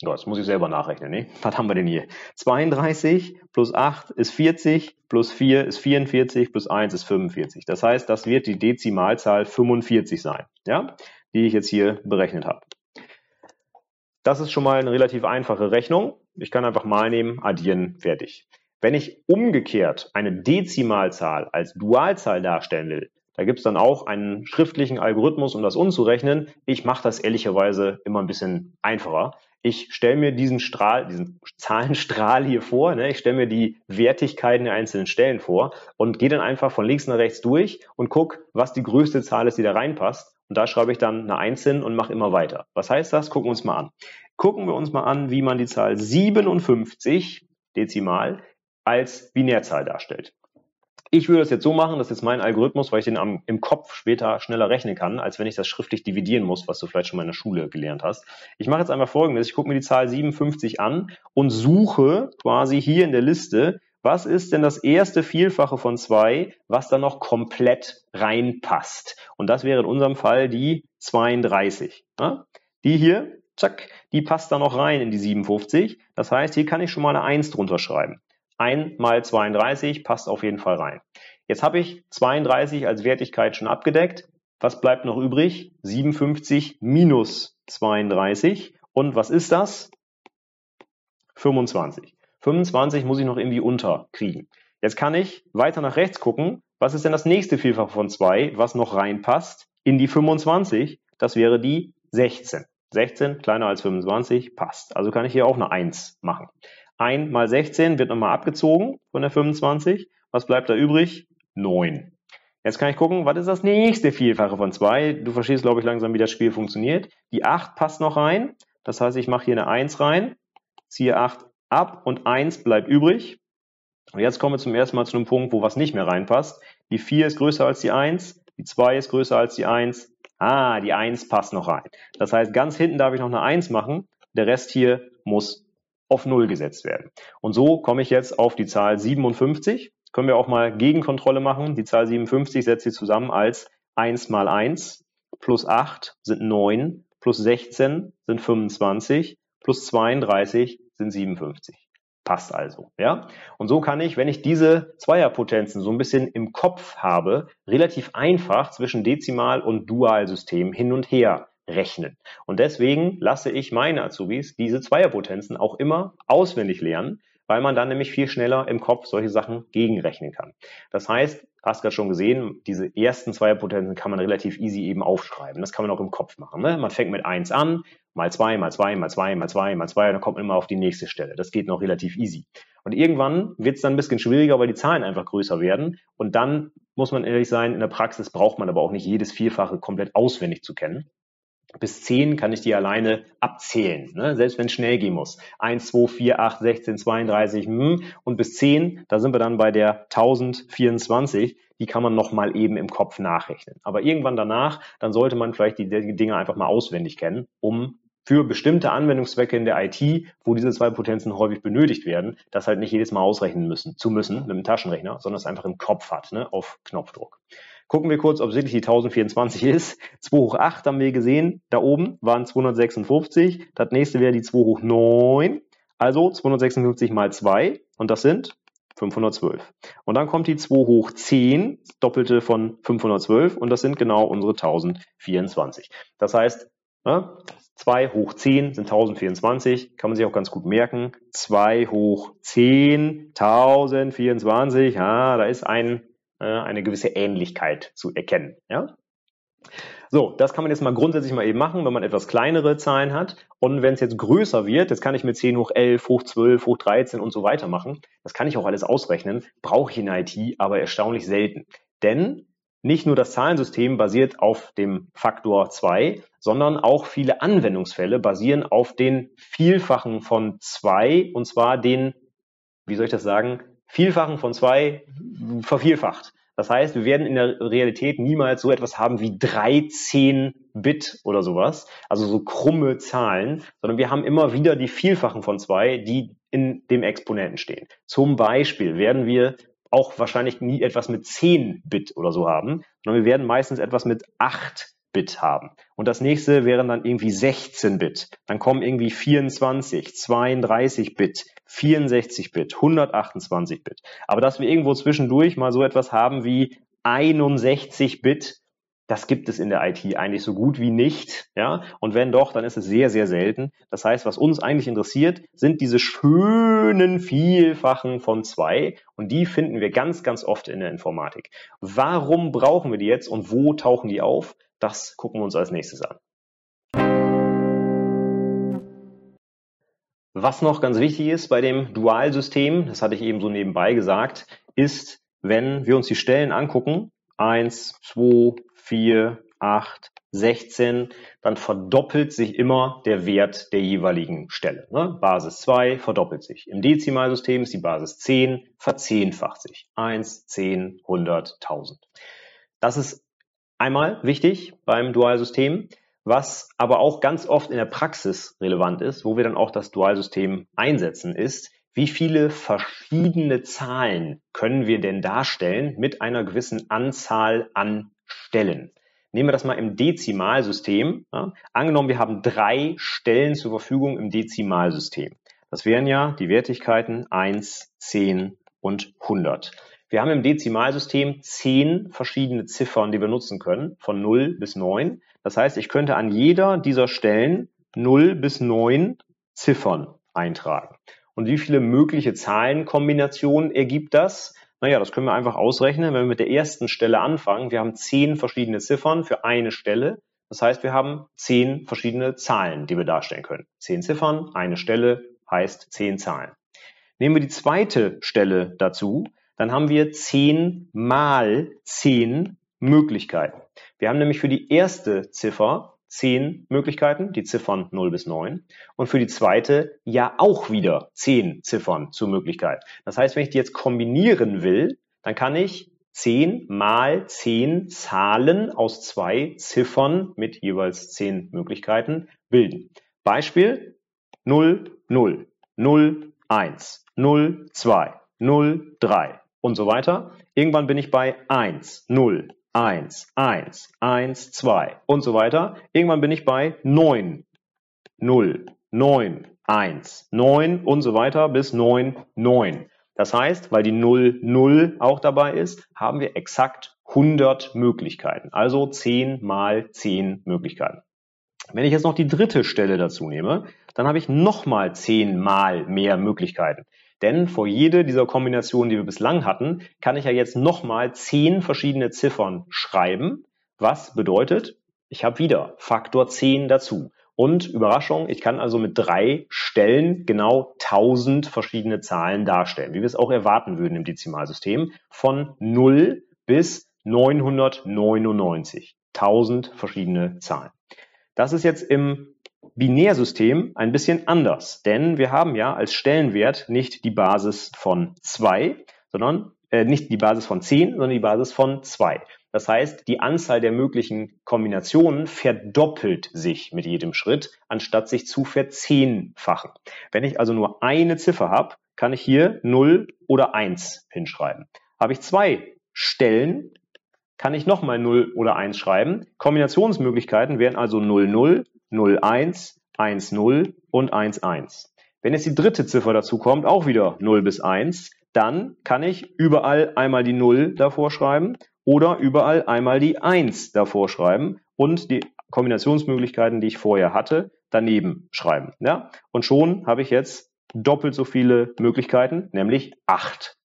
Ja, das muss ich selber nachrechnen. Ne? Was haben wir denn hier? 32 plus 8 ist 40, plus 4 ist 44, plus 1 ist 45. Das heißt, das wird die Dezimalzahl 45 sein, ja? die ich jetzt hier berechnet habe. Das ist schon mal eine relativ einfache Rechnung. Ich kann einfach mal nehmen, addieren, fertig. Wenn ich umgekehrt eine Dezimalzahl als Dualzahl darstellen will, da gibt es dann auch einen schriftlichen Algorithmus, um das umzurechnen. Ich mache das ehrlicherweise immer ein bisschen einfacher ich stelle mir diesen Strahl, diesen Zahlenstrahl hier vor, ne? ich stelle mir die Wertigkeiten der einzelnen Stellen vor und gehe dann einfach von links nach rechts durch und gucke, was die größte Zahl ist, die da reinpasst. Und da schreibe ich dann eine 1 hin und mache immer weiter. Was heißt das? Gucken wir uns mal an. Gucken wir uns mal an, wie man die Zahl 57 Dezimal als Binärzahl darstellt. Ich würde es jetzt so machen, das ist mein Algorithmus, weil ich den am, im Kopf später schneller rechnen kann, als wenn ich das schriftlich dividieren muss, was du vielleicht schon mal in der Schule gelernt hast. Ich mache jetzt einfach folgendes. Ich gucke mir die Zahl 57 an und suche quasi hier in der Liste, was ist denn das erste Vielfache von zwei, was da noch komplett reinpasst? Und das wäre in unserem Fall die 32. Ja? Die hier, zack, die passt da noch rein in die 57. Das heißt, hier kann ich schon mal eine 1 drunter schreiben. 1 mal 32 passt auf jeden Fall rein. Jetzt habe ich 32 als Wertigkeit schon abgedeckt. Was bleibt noch übrig? 57 minus 32. Und was ist das? 25. 25 muss ich noch irgendwie unterkriegen. Jetzt kann ich weiter nach rechts gucken. Was ist denn das nächste Vielfach von 2, was noch reinpasst in die 25? Das wäre die 16. 16 kleiner als 25 passt. Also kann ich hier auch eine 1 machen. 1 mal 16 wird nochmal abgezogen von der 25. Was bleibt da übrig? 9. Jetzt kann ich gucken, was ist das nächste Vielfache von 2? Du verstehst, glaube ich, langsam, wie das Spiel funktioniert. Die 8 passt noch rein. Das heißt, ich mache hier eine 1 rein, ziehe 8 ab und 1 bleibt übrig. Und jetzt kommen wir zum ersten Mal zu einem Punkt, wo was nicht mehr reinpasst. Die 4 ist größer als die 1, die 2 ist größer als die 1. Ah, die 1 passt noch rein. Das heißt, ganz hinten darf ich noch eine 1 machen. Der Rest hier muss auf 0 gesetzt werden. Und so komme ich jetzt auf die Zahl 57. Können wir auch mal Gegenkontrolle machen. Die Zahl 57 setzt sich zusammen als 1 mal 1 plus 8 sind 9 plus 16 sind 25 plus 32 sind 57. Passt also, ja? Und so kann ich, wenn ich diese Zweierpotenzen so ein bisschen im Kopf habe, relativ einfach zwischen Dezimal- und Dualsystem hin und her rechnen. Und deswegen lasse ich meine Azubis diese Zweierpotenzen auch immer auswendig lernen, weil man dann nämlich viel schneller im Kopf solche Sachen gegenrechnen kann. Das heißt, hast gerade schon gesehen, diese ersten Zweierpotenzen kann man relativ easy eben aufschreiben. Das kann man auch im Kopf machen. Ne? Man fängt mit eins an, mal zwei, mal zwei, mal zwei, mal zwei, mal zwei, und dann kommt man immer auf die nächste Stelle. Das geht noch relativ easy. Und irgendwann wird es dann ein bisschen schwieriger, weil die Zahlen einfach größer werden. Und dann muss man ehrlich sein, in der Praxis braucht man aber auch nicht jedes Vierfache komplett auswendig zu kennen. Bis 10 kann ich die alleine abzählen, ne? selbst wenn es schnell gehen muss. 1, 2, 4, 8, 16, 32 hm. und bis 10, da sind wir dann bei der 1024, die kann man nochmal eben im Kopf nachrechnen. Aber irgendwann danach, dann sollte man vielleicht die, Dinge einfach mal auswendig kennen, um für bestimmte Anwendungszwecke in der IT, wo diese zwei Potenzen häufig benötigt werden, das halt nicht jedes Mal ausrechnen müssen, zu müssen mit einem Taschenrechner, sondern es einfach im Kopf hat, ne, auf Knopfdruck. Gucken wir kurz, ob es wirklich die 1024 ist. 2 hoch 8 haben wir gesehen. Da oben waren 256. Das nächste wäre die 2 hoch 9. Also 256 mal 2. Und das sind 512. Und dann kommt die 2 hoch 10, Doppelte von 512. Und das sind genau unsere 1024. Das heißt, ne, 2 hoch 10 sind 1024, kann man sich auch ganz gut merken. 2 hoch 10, 1024, ja, da ist ein äh, eine gewisse Ähnlichkeit zu erkennen. Ja? So, das kann man jetzt mal grundsätzlich mal eben machen, wenn man etwas kleinere Zahlen hat. Und wenn es jetzt größer wird, das kann ich mit 10 hoch 11, hoch 12, hoch 13 und so weiter machen. Das kann ich auch alles ausrechnen, brauche ich in IT aber erstaunlich selten. Denn nicht nur das Zahlensystem basiert auf dem Faktor 2, sondern auch viele Anwendungsfälle basieren auf den Vielfachen von 2 und zwar den, wie soll ich das sagen, Vielfachen von zwei vervielfacht. Das heißt, wir werden in der Realität niemals so etwas haben wie 13 Bit oder sowas, also so krumme Zahlen, sondern wir haben immer wieder die Vielfachen von zwei, die in dem Exponenten stehen. Zum Beispiel werden wir auch wahrscheinlich nie etwas mit 10 Bit oder so haben, sondern wir werden meistens etwas mit 8 Bit haben. Und das nächste wären dann irgendwie 16 Bit. Dann kommen irgendwie 24, 32 Bit, 64 Bit, 128 Bit. Aber dass wir irgendwo zwischendurch mal so etwas haben wie 61 Bit, das gibt es in der IT eigentlich so gut wie nicht, ja. Und wenn doch, dann ist es sehr, sehr selten. Das heißt, was uns eigentlich interessiert, sind diese schönen Vielfachen von zwei. Und die finden wir ganz, ganz oft in der Informatik. Warum brauchen wir die jetzt und wo tauchen die auf? Das gucken wir uns als nächstes an. Was noch ganz wichtig ist bei dem Dualsystem, das hatte ich eben so nebenbei gesagt, ist, wenn wir uns die Stellen angucken, 1, 2, 4, 8, 16, dann verdoppelt sich immer der Wert der jeweiligen Stelle. Ne? Basis 2 verdoppelt sich. Im Dezimalsystem ist die Basis 10, verzehnfacht sich. 1, 10, 100, 1000. Das ist einmal wichtig beim Dualsystem. Was aber auch ganz oft in der Praxis relevant ist, wo wir dann auch das Dualsystem einsetzen, ist, wie viele verschiedene Zahlen können wir denn darstellen mit einer gewissen Anzahl an Stellen? Nehmen wir das mal im Dezimalsystem. Ja, angenommen, wir haben drei Stellen zur Verfügung im Dezimalsystem. Das wären ja die Wertigkeiten 1, 10 und 100. Wir haben im Dezimalsystem zehn verschiedene Ziffern, die wir nutzen können, von 0 bis 9. Das heißt, ich könnte an jeder dieser Stellen 0 bis 9 Ziffern eintragen. Und wie viele mögliche Zahlenkombinationen ergibt das? Naja, das können wir einfach ausrechnen, wenn wir mit der ersten Stelle anfangen. Wir haben zehn verschiedene Ziffern für eine Stelle. Das heißt, wir haben zehn verschiedene Zahlen, die wir darstellen können. Zehn Ziffern, eine Stelle heißt zehn Zahlen. Nehmen wir die zweite Stelle dazu, dann haben wir 10 mal 10 Möglichkeiten. Wir haben nämlich für die erste Ziffer 10 Möglichkeiten, die Ziffern 0 bis 9. Und für die zweite ja auch wieder 10 Ziffern zur Möglichkeit. Das heißt, wenn ich die jetzt kombinieren will, dann kann ich 10 mal 10 Zahlen aus zwei Ziffern mit jeweils 10 Möglichkeiten bilden. Beispiel 0, 0. 0, 1, 0, 2, 0, 3 und so weiter. Irgendwann bin ich bei 1, 0, 1, 1, 1, 2 und so weiter. Irgendwann bin ich bei 9, 0, 9, 1, 9 und so weiter bis 9, 9. Das heißt, weil die 0, 0 auch dabei ist, haben wir exakt 100 Möglichkeiten. Also 10 mal 10 Möglichkeiten. Wenn ich jetzt noch die dritte Stelle dazu nehme, dann habe ich nochmal 10 mal mehr Möglichkeiten. Denn vor jede dieser Kombinationen, die wir bislang hatten, kann ich ja jetzt nochmal 10 verschiedene Ziffern schreiben. Was bedeutet, ich habe wieder Faktor 10 dazu. Und Überraschung, ich kann also mit drei Stellen genau 1000 verschiedene Zahlen darstellen, wie wir es auch erwarten würden im Dezimalsystem, von 0 bis 999. 1000 verschiedene Zahlen. Das ist jetzt im Binärsystem ein bisschen anders, denn wir haben ja als Stellenwert nicht die Basis von 2, sondern äh, nicht die Basis von 10, sondern die Basis von 2. Das heißt, die Anzahl der möglichen Kombinationen verdoppelt sich mit jedem Schritt, anstatt sich zu verzehnfachen. Wenn ich also nur eine Ziffer habe, kann ich hier 0 oder 1 hinschreiben. Habe ich zwei Stellen, kann ich nochmal 0 oder 1 schreiben. Kombinationsmöglichkeiten wären also 0, 0, 0, 1, 1, 0 und 1, 1. Wenn jetzt die dritte Ziffer dazu kommt, auch wieder 0 bis 1, dann kann ich überall einmal die 0 davor schreiben oder überall einmal die 1 davor schreiben und die Kombinationsmöglichkeiten, die ich vorher hatte, daneben schreiben. Ja? Und schon habe ich jetzt doppelt so viele Möglichkeiten, nämlich 8.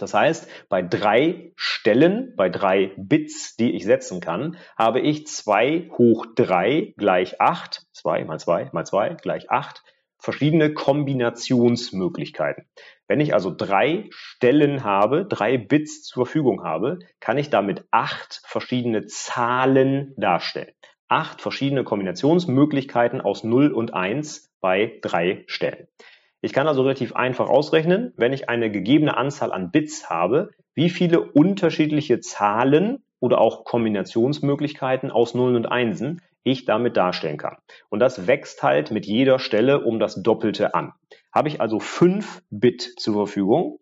Das heißt, bei drei Stellen, bei drei Bits, die ich setzen kann, habe ich 2 hoch 3 gleich 8, 2 mal 2 mal 2 gleich 8, verschiedene Kombinationsmöglichkeiten. Wenn ich also drei Stellen habe, drei Bits zur Verfügung habe, kann ich damit acht verschiedene Zahlen darstellen. Acht verschiedene Kombinationsmöglichkeiten aus 0 und 1 bei drei Stellen. Ich kann also relativ einfach ausrechnen, wenn ich eine gegebene Anzahl an Bits habe, wie viele unterschiedliche Zahlen oder auch Kombinationsmöglichkeiten aus Nullen und Einsen ich damit darstellen kann. Und das wächst halt mit jeder Stelle um das Doppelte an. Habe ich also 5 Bit zur Verfügung,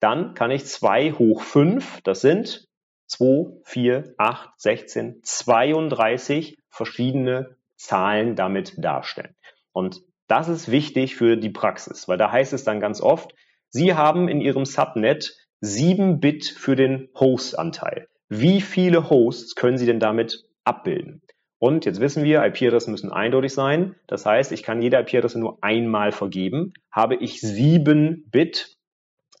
dann kann ich 2 hoch 5, das sind 2, 4, 8, 16, 32 verschiedene Zahlen damit darstellen. Und das ist wichtig für die Praxis, weil da heißt es dann ganz oft, Sie haben in Ihrem Subnet 7 Bit für den Host-Anteil. Wie viele Hosts können Sie denn damit abbilden? Und jetzt wissen wir, IP-Adressen müssen eindeutig sein. Das heißt, ich kann jede IP-Adresse nur einmal vergeben. Habe ich 7 Bit,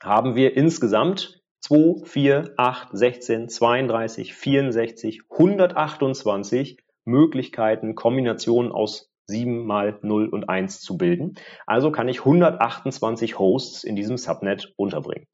haben wir insgesamt 2, 4, 8, 16, 32, 64, 128 Möglichkeiten, Kombinationen aus 7 mal 0 und 1 zu bilden. Also kann ich 128 Hosts in diesem Subnet unterbringen.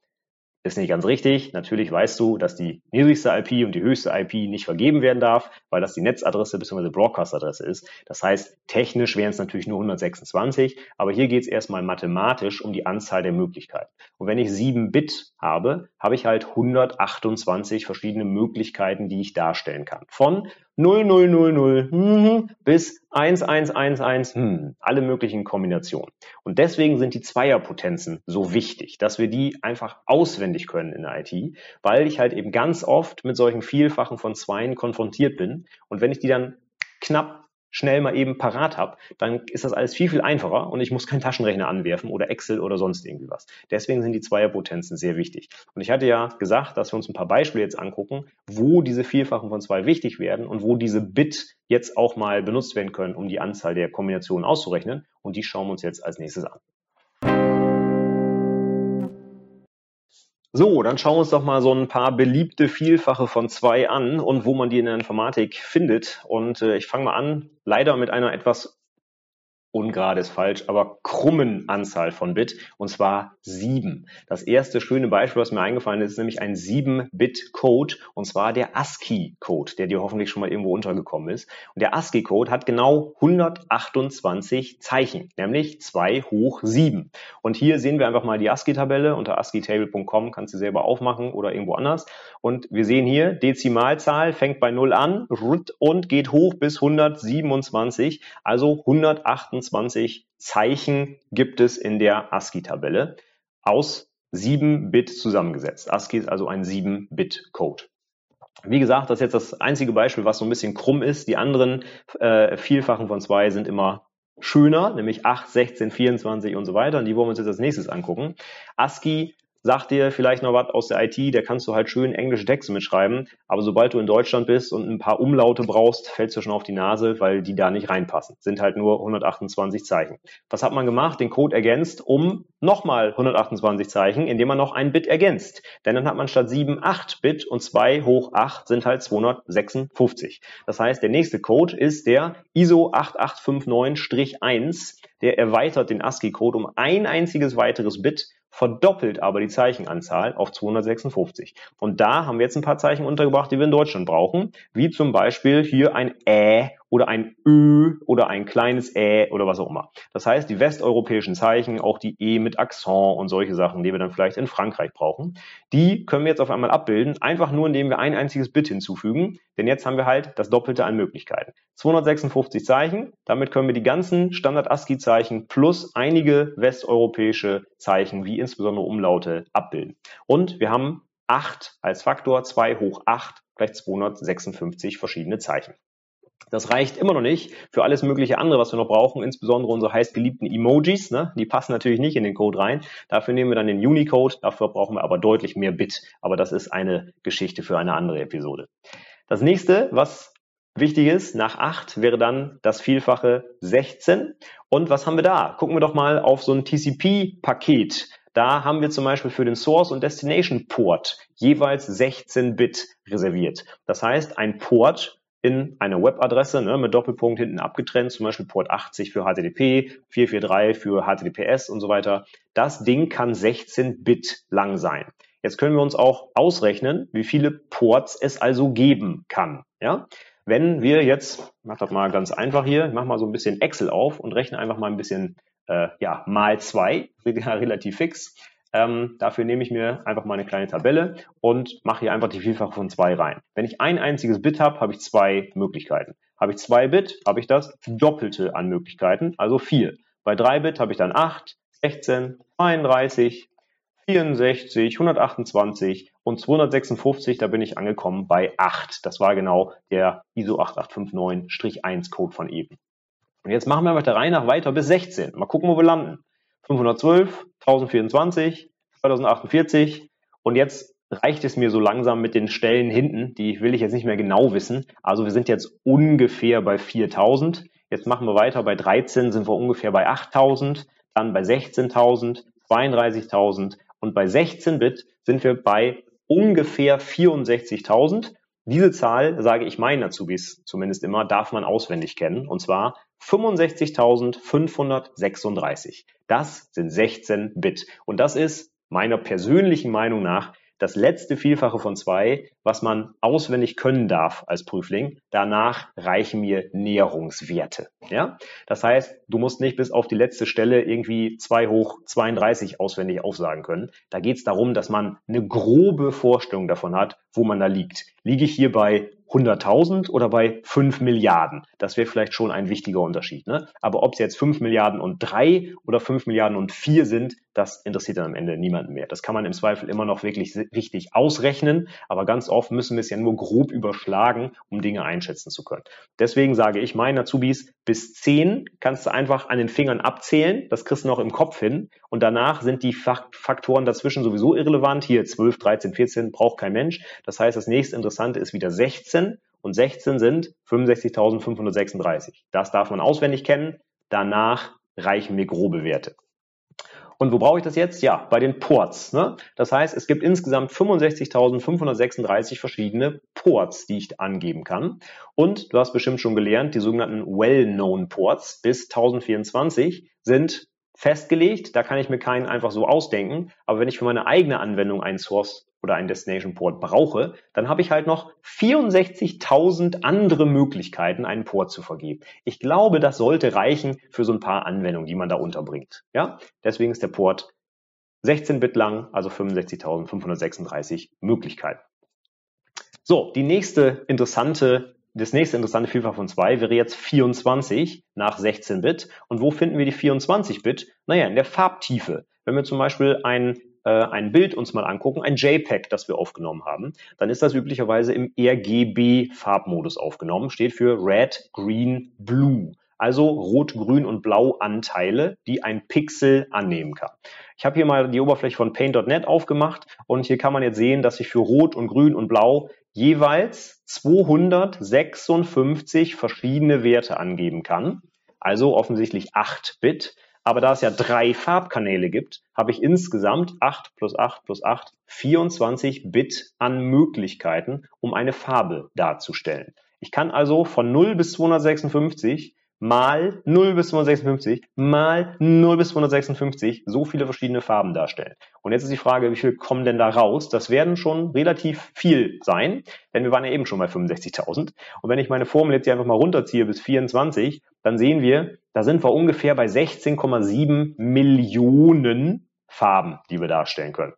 Ist nicht ganz richtig. Natürlich weißt du, dass die niedrigste IP und die höchste IP nicht vergeben werden darf, weil das die Netzadresse bzw. Broadcast-Adresse ist. Das heißt, technisch wären es natürlich nur 126, aber hier geht es erstmal mathematisch um die Anzahl der Möglichkeiten. Und wenn ich 7 Bit habe, habe ich halt 128 verschiedene Möglichkeiten, die ich darstellen kann. Von 0000 hm, bis 1111, hm, alle möglichen Kombinationen. Und deswegen sind die Zweierpotenzen so wichtig, dass wir die einfach auswendig können in der IT, weil ich halt eben ganz oft mit solchen Vielfachen von Zweien konfrontiert bin. Und wenn ich die dann knapp schnell mal eben parat habe, dann ist das alles viel, viel einfacher und ich muss keinen Taschenrechner anwerfen oder Excel oder sonst irgendwie was. Deswegen sind die Zweierpotenzen sehr wichtig. Und ich hatte ja gesagt, dass wir uns ein paar Beispiele jetzt angucken, wo diese Vielfachen von zwei wichtig werden und wo diese Bit jetzt auch mal benutzt werden können, um die Anzahl der Kombinationen auszurechnen. Und die schauen wir uns jetzt als nächstes an. So, dann schauen wir uns doch mal so ein paar beliebte Vielfache von zwei an und wo man die in der Informatik findet. Und äh, ich fange mal an, leider mit einer etwas ungerade ist falsch, aber krummen Anzahl von Bit, und zwar sieben. Das erste schöne Beispiel, was mir eingefallen ist, ist nämlich ein 7-Bit-Code, und zwar der ASCII-Code, der dir hoffentlich schon mal irgendwo untergekommen ist. Und der ASCII-Code hat genau 128 Zeichen, nämlich 2 hoch 7. Und hier sehen wir einfach mal die ASCII-Tabelle. Unter asciitable.com kannst du selber aufmachen oder irgendwo anders. Und wir sehen hier, Dezimalzahl fängt bei 0 an und geht hoch bis 127, also 128 228 Zeichen gibt es in der ASCII-Tabelle aus 7 Bit zusammengesetzt. ASCII ist also ein 7-Bit-Code. Wie gesagt, das ist jetzt das einzige Beispiel, was so ein bisschen krumm ist. Die anderen äh, Vielfachen von 2 sind immer schöner, nämlich 8, 16, 24 und so weiter. Und die wollen wir uns jetzt als nächstes angucken. ASCII sagt dir vielleicht noch was aus der IT, da kannst du halt schön englische Texte mitschreiben, aber sobald du in Deutschland bist und ein paar Umlaute brauchst, fällst du schon auf die Nase, weil die da nicht reinpassen. Sind halt nur 128 Zeichen. Was hat man gemacht? Den Code ergänzt um nochmal 128 Zeichen, indem man noch ein Bit ergänzt. Denn dann hat man statt 7 8 Bit und 2 hoch 8 sind halt 256. Das heißt, der nächste Code ist der ISO 8859-1. Der erweitert den ASCII-Code um ein einziges weiteres Bit verdoppelt aber die Zeichenanzahl auf 256. Und da haben wir jetzt ein paar Zeichen untergebracht, die wir in Deutschland brauchen, wie zum Beispiel hier ein Ä oder ein Ö oder ein kleines Ä oder was auch immer. Das heißt, die westeuropäischen Zeichen, auch die E mit Akzent und solche Sachen, die wir dann vielleicht in Frankreich brauchen, die können wir jetzt auf einmal abbilden, einfach nur indem wir ein einziges Bit hinzufügen, denn jetzt haben wir halt das Doppelte an Möglichkeiten. 256 Zeichen, damit können wir die ganzen Standard-ASCII-Zeichen plus einige westeuropäische Zeichen, wie insbesondere Umlaute, abbilden. Und wir haben 8 als Faktor, 2 hoch 8 gleich 256 verschiedene Zeichen. Das reicht immer noch nicht für alles mögliche andere, was wir noch brauchen, insbesondere unsere heißgeliebten Emojis. Ne? Die passen natürlich nicht in den Code rein. Dafür nehmen wir dann den Unicode. Dafür brauchen wir aber deutlich mehr Bit. Aber das ist eine Geschichte für eine andere Episode. Das nächste, was wichtig ist, nach 8 wäre dann das Vielfache 16. Und was haben wir da? Gucken wir doch mal auf so ein TCP-Paket. Da haben wir zum Beispiel für den Source und Destination Port jeweils 16 Bit reserviert. Das heißt, ein Port in eine Webadresse ne, mit Doppelpunkt hinten abgetrennt, zum Beispiel Port 80 für HTTP, 443 für HTTPS und so weiter. Das Ding kann 16 Bit lang sein. Jetzt können wir uns auch ausrechnen, wie viele Ports es also geben kann. Ja? Wenn wir jetzt, ich mach das mal ganz einfach hier, ich mache mal so ein bisschen Excel auf und rechne einfach mal ein bisschen äh, ja, mal zwei, relativ fix. Ähm, dafür nehme ich mir einfach mal eine kleine Tabelle und mache hier einfach die Vielfache von zwei rein. Wenn ich ein einziges Bit habe, habe ich zwei Möglichkeiten. Habe ich zwei Bit, habe ich das Doppelte an Möglichkeiten, also vier. Bei drei Bit habe ich dann 8, 16, 32, 64, 128 und 256, da bin ich angekommen bei 8. Das war genau der ISO 8859-1 Code von eben. Und jetzt machen wir einfach der Reihe nach weiter bis 16. Mal gucken, wo wir landen. 512, 1024, 2048 und jetzt reicht es mir so langsam mit den Stellen hinten, die will ich jetzt nicht mehr genau wissen. Also wir sind jetzt ungefähr bei 4000. Jetzt machen wir weiter. Bei 13 sind wir ungefähr bei 8000, dann bei 16.000, 32.000 und bei 16 Bit sind wir bei ungefähr 64.000. Diese Zahl, sage ich meinen Azubis zumindest immer, darf man auswendig kennen. Und zwar 65.536. Das sind 16 Bit. Und das ist meiner persönlichen Meinung nach das letzte Vielfache von zwei, was man auswendig können darf als Prüfling. Danach reichen mir Näherungswerte. Ja? Das heißt, du musst nicht bis auf die letzte Stelle irgendwie 2 hoch 32 auswendig aufsagen können. Da geht es darum, dass man eine grobe Vorstellung davon hat, wo man da liegt. Liege ich hier bei 100.000 oder bei 5 Milliarden. Das wäre vielleicht schon ein wichtiger Unterschied. Ne? Aber ob es jetzt 5 Milliarden und 3 oder 5 Milliarden und 4 sind, das interessiert dann am Ende niemanden mehr. Das kann man im Zweifel immer noch wirklich richtig ausrechnen, aber ganz oft müssen wir es ja nur grob überschlagen, um Dinge einschätzen zu können. Deswegen sage ich meinen Azubis, bis 10 kannst du einfach an den Fingern abzählen, das kriegst du noch im Kopf hin und danach sind die Faktoren dazwischen sowieso irrelevant. Hier 12, 13, 14 braucht kein Mensch. Das heißt, das nächste Interessante ist wieder 16 und 16 sind 65.536. Das darf man auswendig kennen. Danach reichen mir grobe Werte. Und wo brauche ich das jetzt? Ja, bei den Ports. Ne? Das heißt, es gibt insgesamt 65.536 verschiedene Ports, die ich angeben kann. Und du hast bestimmt schon gelernt, die sogenannten Well-Known Ports bis 1024 sind festgelegt. Da kann ich mir keinen einfach so ausdenken. Aber wenn ich für meine eigene Anwendung einen Source oder einen Destination Port brauche, dann habe ich halt noch 64.000 andere Möglichkeiten, einen Port zu vergeben. Ich glaube, das sollte reichen für so ein paar Anwendungen, die man da unterbringt. Ja, deswegen ist der Port 16 Bit lang, also 65.536 Möglichkeiten. So, die nächste interessante das nächste interessante Vielfach von 2 wäre jetzt 24 nach 16 Bit. Und wo finden wir die 24 Bit? Naja, in der Farbtiefe. Wenn wir zum Beispiel ein äh, ein Bild uns mal angucken, ein JPEG, das wir aufgenommen haben, dann ist das üblicherweise im RGB-Farbmodus aufgenommen, steht für Red, Green, Blue. Also Rot, Grün und Blau Anteile, die ein Pixel annehmen kann. Ich habe hier mal die Oberfläche von Paint.net aufgemacht und hier kann man jetzt sehen, dass ich für Rot und Grün und Blau jeweils 256 verschiedene Werte angeben kann. Also offensichtlich 8 Bit. Aber da es ja drei Farbkanäle gibt, habe ich insgesamt 8 plus 8 plus 8, 24 Bit an Möglichkeiten, um eine Farbe darzustellen. Ich kann also von 0 bis 256 mal 0 bis 256 mal 0 bis 256 so viele verschiedene Farben darstellen. Und jetzt ist die Frage, wie viel kommen denn da raus? Das werden schon relativ viel sein, denn wir waren ja eben schon bei 65.000. Und wenn ich meine Formel jetzt hier einfach mal runterziehe bis 24, dann sehen wir, da sind wir ungefähr bei 16,7 Millionen Farben, die wir darstellen können.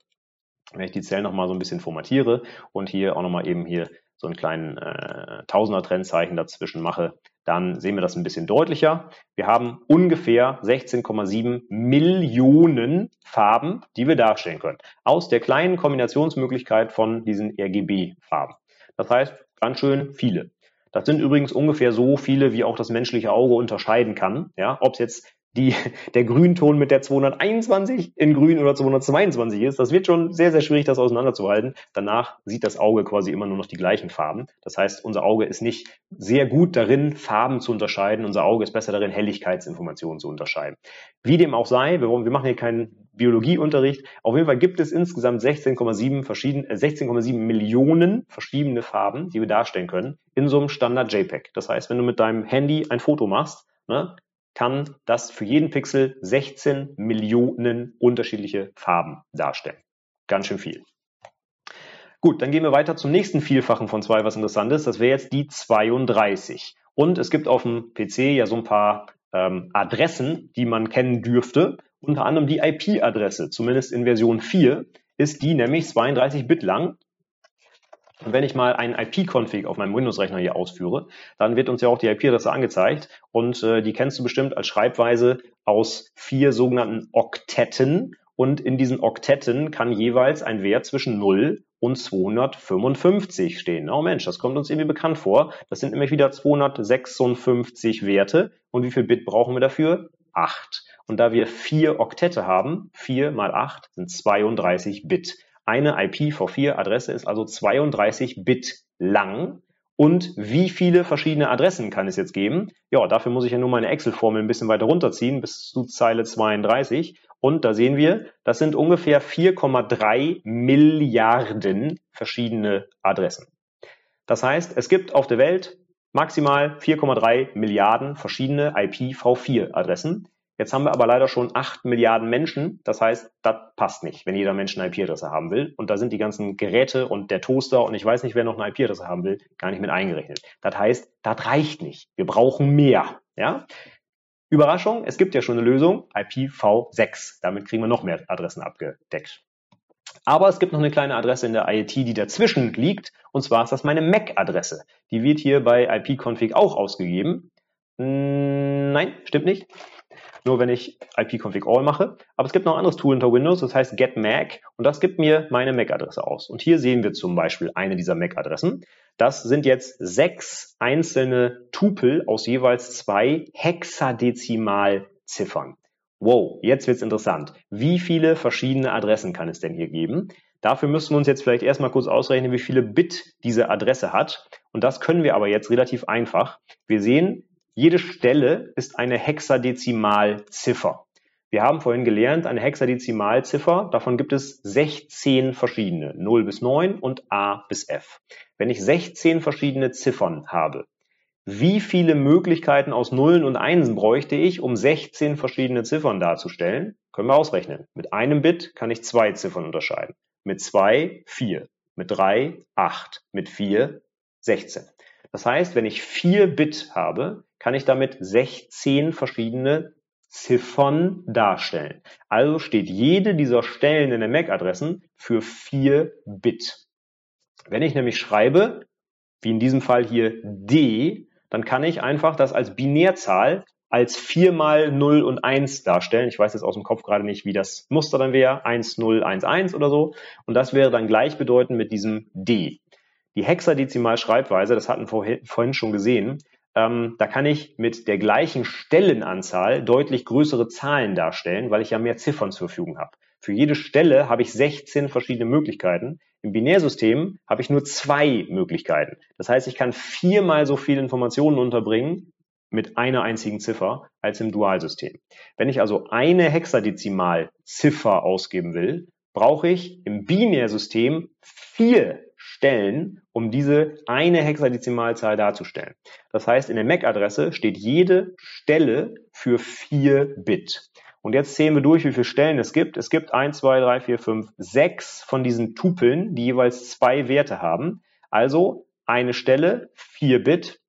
Wenn ich die Zellen nochmal so ein bisschen formatiere und hier auch nochmal eben hier so einen kleinen äh, Tausender-Trennzeichen dazwischen mache, dann sehen wir das ein bisschen deutlicher. Wir haben ungefähr 16,7 Millionen Farben, die wir darstellen können, aus der kleinen Kombinationsmöglichkeit von diesen RGB-Farben. Das heißt, ganz schön viele. Das sind übrigens ungefähr so viele, wie auch das menschliche Auge unterscheiden kann. Ja, ob es jetzt die, der Grünton mit der 221 in Grün oder 222 ist. Das wird schon sehr, sehr schwierig, das auseinanderzuhalten. Danach sieht das Auge quasi immer nur noch die gleichen Farben. Das heißt, unser Auge ist nicht sehr gut darin, Farben zu unterscheiden. Unser Auge ist besser darin, Helligkeitsinformationen zu unterscheiden. Wie dem auch sei, wir, wir machen hier keinen Biologieunterricht. Auf jeden Fall gibt es insgesamt 16,7 verschiedene, äh, 16,7 Millionen verschiedene Farben, die wir darstellen können in so einem Standard JPEG. Das heißt, wenn du mit deinem Handy ein Foto machst, ne, kann das für jeden Pixel 16 Millionen unterschiedliche Farben darstellen. Ganz schön viel. Gut, dann gehen wir weiter zum nächsten Vielfachen von 2, was interessant ist. Das wäre jetzt die 32. Und es gibt auf dem PC ja so ein paar ähm, Adressen, die man kennen dürfte. Unter anderem die IP-Adresse, zumindest in Version 4, ist die nämlich 32 Bit lang und wenn ich mal einen IP-Config auf meinem Windows-Rechner hier ausführe, dann wird uns ja auch die IP-Adresse angezeigt und äh, die kennst du bestimmt als Schreibweise aus vier sogenannten Oktetten und in diesen Oktetten kann jeweils ein Wert zwischen 0 und 255 stehen. Oh Mensch, das kommt uns irgendwie bekannt vor. Das sind nämlich wieder 256 Werte. Und wie viel Bit brauchen wir dafür? 8. Und da wir vier Oktette haben, 4 mal 8 sind 32 Bit. Eine IPv4-Adresse ist also 32 Bit lang. Und wie viele verschiedene Adressen kann es jetzt geben? Ja, dafür muss ich ja nur meine Excel-Formel ein bisschen weiter runterziehen bis zu Zeile 32. Und da sehen wir, das sind ungefähr 4,3 Milliarden verschiedene Adressen. Das heißt, es gibt auf der Welt maximal 4,3 Milliarden verschiedene IPv4-Adressen. Jetzt haben wir aber leider schon acht Milliarden Menschen. Das heißt, das passt nicht, wenn jeder Mensch eine IP-Adresse haben will. Und da sind die ganzen Geräte und der Toaster und ich weiß nicht, wer noch eine IP-Adresse haben will, gar nicht mit eingerechnet. Das heißt, das reicht nicht. Wir brauchen mehr. Ja? Überraschung, es gibt ja schon eine Lösung, IPv6. Damit kriegen wir noch mehr Adressen abgedeckt. Aber es gibt noch eine kleine Adresse in der IoT, die dazwischen liegt. Und zwar ist das meine MAC-Adresse. Die wird hier bei IP-Config auch ausgegeben. Hm, nein, stimmt nicht nur wenn ich ipconfig all mache. Aber es gibt noch ein anderes Tool unter Windows, das heißt getMac und das gibt mir meine MAC-Adresse aus. Und hier sehen wir zum Beispiel eine dieser MAC-Adressen. Das sind jetzt sechs einzelne Tupel aus jeweils zwei Hexadezimalziffern. Wow, jetzt wird's interessant. Wie viele verschiedene Adressen kann es denn hier geben? Dafür müssen wir uns jetzt vielleicht erstmal kurz ausrechnen, wie viele Bit diese Adresse hat. Und das können wir aber jetzt relativ einfach. Wir sehen, jede Stelle ist eine Hexadezimalziffer. Wir haben vorhin gelernt, eine Hexadezimalziffer, davon gibt es 16 verschiedene, 0 bis 9 und A bis F. Wenn ich 16 verschiedene Ziffern habe, wie viele Möglichkeiten aus Nullen und Einsen bräuchte ich, um 16 verschiedene Ziffern darzustellen? Können wir ausrechnen. Mit einem Bit kann ich zwei Ziffern unterscheiden. Mit zwei vier. Mit drei acht. Mit vier 16. Das heißt, wenn ich vier Bit habe, kann ich damit 16 verschiedene Ziffern darstellen. Also steht jede dieser Stellen in den MAC-Adressen für 4 Bit. Wenn ich nämlich schreibe wie in diesem Fall hier D, dann kann ich einfach das als Binärzahl als 4 mal 0 und 1 darstellen. Ich weiß jetzt aus dem Kopf gerade nicht, wie das Muster dann wäre. 1, 0, 1, 1 oder so. Und das wäre dann gleichbedeutend mit diesem D. Die Hexadezimal-Schreibweise, das hatten wir vorhin schon gesehen, ähm, da kann ich mit der gleichen Stellenanzahl deutlich größere Zahlen darstellen, weil ich ja mehr Ziffern zur Verfügung habe. Für jede Stelle habe ich 16 verschiedene Möglichkeiten. Im Binärsystem habe ich nur zwei Möglichkeiten. Das heißt, ich kann viermal so viele Informationen unterbringen mit einer einzigen Ziffer als im Dualsystem. Wenn ich also eine Hexadezimalziffer ausgeben will, brauche ich im Binärsystem vier Stellen, um diese eine Hexadezimalzahl darzustellen. Das heißt, in der MAC-Adresse steht jede Stelle für vier Bit. Und jetzt zählen wir durch, wie viele Stellen es gibt. Es gibt 1, 2, 3, 4, 5, 6 von diesen Tupeln, die jeweils zwei Werte haben. Also eine Stelle, 4 Bit,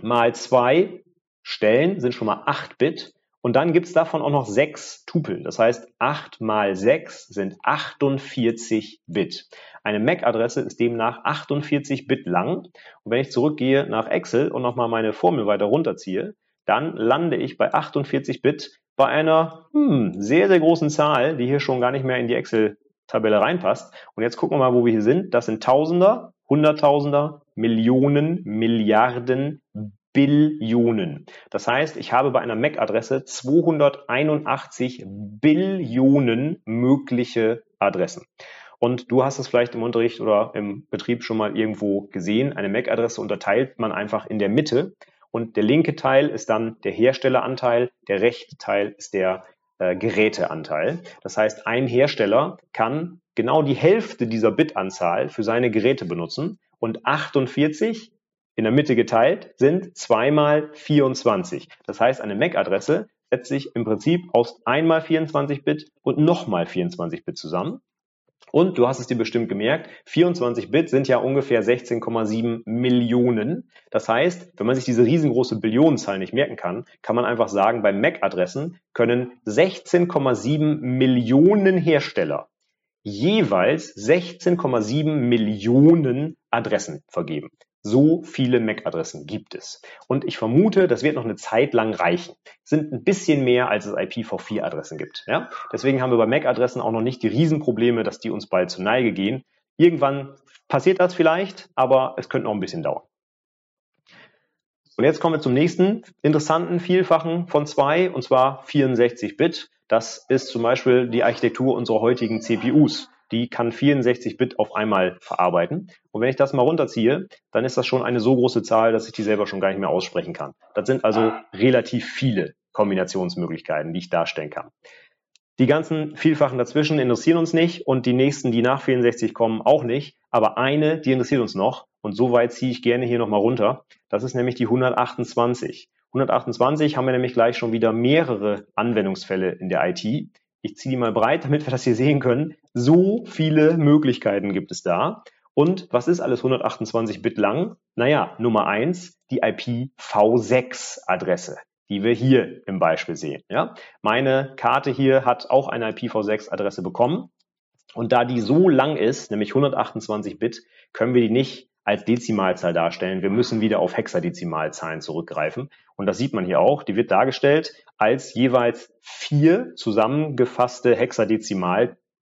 mal zwei Stellen sind schon mal 8 Bit. Und dann gibt's davon auch noch sechs Tupeln. Das heißt, 8 mal 6 sind 48 Bit. Eine MAC-Adresse ist demnach 48 Bit lang. Und wenn ich zurückgehe nach Excel und nochmal meine Formel weiter runterziehe, dann lande ich bei 48 Bit bei einer hm, sehr, sehr großen Zahl, die hier schon gar nicht mehr in die Excel-Tabelle reinpasst. Und jetzt gucken wir mal, wo wir hier sind. Das sind Tausender, Hunderttausender, Millionen, Milliarden, Billionen. Das heißt, ich habe bei einer MAC-Adresse 281 Billionen mögliche Adressen. Und du hast es vielleicht im Unterricht oder im Betrieb schon mal irgendwo gesehen. Eine MAC-Adresse unterteilt man einfach in der Mitte und der linke Teil ist dann der Herstelleranteil, der rechte Teil ist der äh, Geräteanteil. Das heißt, ein Hersteller kann genau die Hälfte dieser Bitanzahl für seine Geräte benutzen und 48 in der Mitte geteilt sind zweimal 24. Das heißt, eine MAC-Adresse setzt sich im Prinzip aus einmal 24 Bit und nochmal 24 Bit zusammen. Und du hast es dir bestimmt gemerkt, 24 Bit sind ja ungefähr 16,7 Millionen. Das heißt, wenn man sich diese riesengroße Billionenzahl nicht merken kann, kann man einfach sagen, bei MAC-Adressen können 16,7 Millionen Hersteller jeweils 16,7 Millionen Adressen vergeben. So viele MAC-Adressen gibt es. Und ich vermute, das wird noch eine Zeit lang reichen. Sind ein bisschen mehr, als es IPv4-Adressen gibt. Ja? Deswegen haben wir bei MAC-Adressen auch noch nicht die Riesenprobleme, dass die uns bald zur Neige gehen. Irgendwann passiert das vielleicht, aber es könnte noch ein bisschen dauern. Und jetzt kommen wir zum nächsten interessanten Vielfachen von zwei, und zwar 64 Bit. Das ist zum Beispiel die Architektur unserer heutigen CPUs die kann 64 Bit auf einmal verarbeiten. Und wenn ich das mal runterziehe, dann ist das schon eine so große Zahl, dass ich die selber schon gar nicht mehr aussprechen kann. Das sind also relativ viele Kombinationsmöglichkeiten, die ich darstellen kann. Die ganzen Vielfachen dazwischen interessieren uns nicht und die nächsten, die nach 64 kommen, auch nicht. Aber eine, die interessiert uns noch und so weit ziehe ich gerne hier nochmal runter. Das ist nämlich die 128. 128 haben wir nämlich gleich schon wieder mehrere Anwendungsfälle in der IT. Ich ziehe die mal breit, damit wir das hier sehen können. So viele Möglichkeiten gibt es da. Und was ist alles 128 Bit lang? Naja, Nummer eins die IPv6-Adresse, die wir hier im Beispiel sehen. Ja? Meine Karte hier hat auch eine IPv6-Adresse bekommen. Und da die so lang ist, nämlich 128 Bit, können wir die nicht als Dezimalzahl darstellen. Wir müssen wieder auf Hexadezimalzahlen zurückgreifen. Und das sieht man hier auch. Die wird dargestellt als jeweils vier zusammengefasste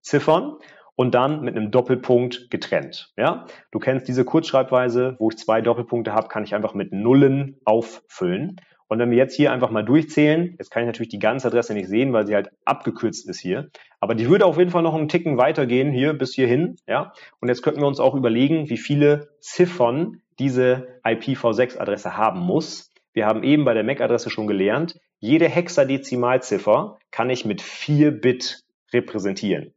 Hexadezimalziffern und dann mit einem Doppelpunkt getrennt. Ja, du kennst diese Kurzschreibweise, wo ich zwei Doppelpunkte habe, kann ich einfach mit Nullen auffüllen. Und wenn wir jetzt hier einfach mal durchzählen, jetzt kann ich natürlich die ganze Adresse nicht sehen, weil sie halt abgekürzt ist hier. Aber die würde auf jeden Fall noch einen Ticken weitergehen hier bis hierhin. Ja? Und jetzt könnten wir uns auch überlegen, wie viele Ziffern diese IPv6-Adresse haben muss. Wir haben eben bei der MAC-Adresse schon gelernt, jede Hexadezimalziffer kann ich mit 4 Bit repräsentieren.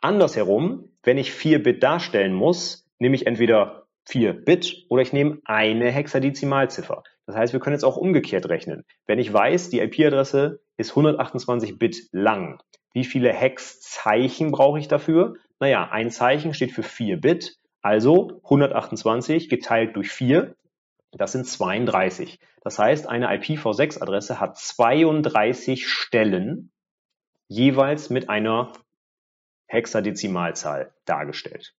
Andersherum, wenn ich 4 Bit darstellen muss, nehme ich entweder 4 Bit oder ich nehme eine Hexadezimalziffer. Das heißt, wir können jetzt auch umgekehrt rechnen. Wenn ich weiß, die IP-Adresse ist 128 Bit lang, wie viele Hexzeichen brauche ich dafür? Naja, ein Zeichen steht für 4 Bit, also 128 geteilt durch 4 das sind 32. Das heißt, eine IPv6-Adresse hat 32 Stellen jeweils mit einer Hexadezimalzahl dargestellt.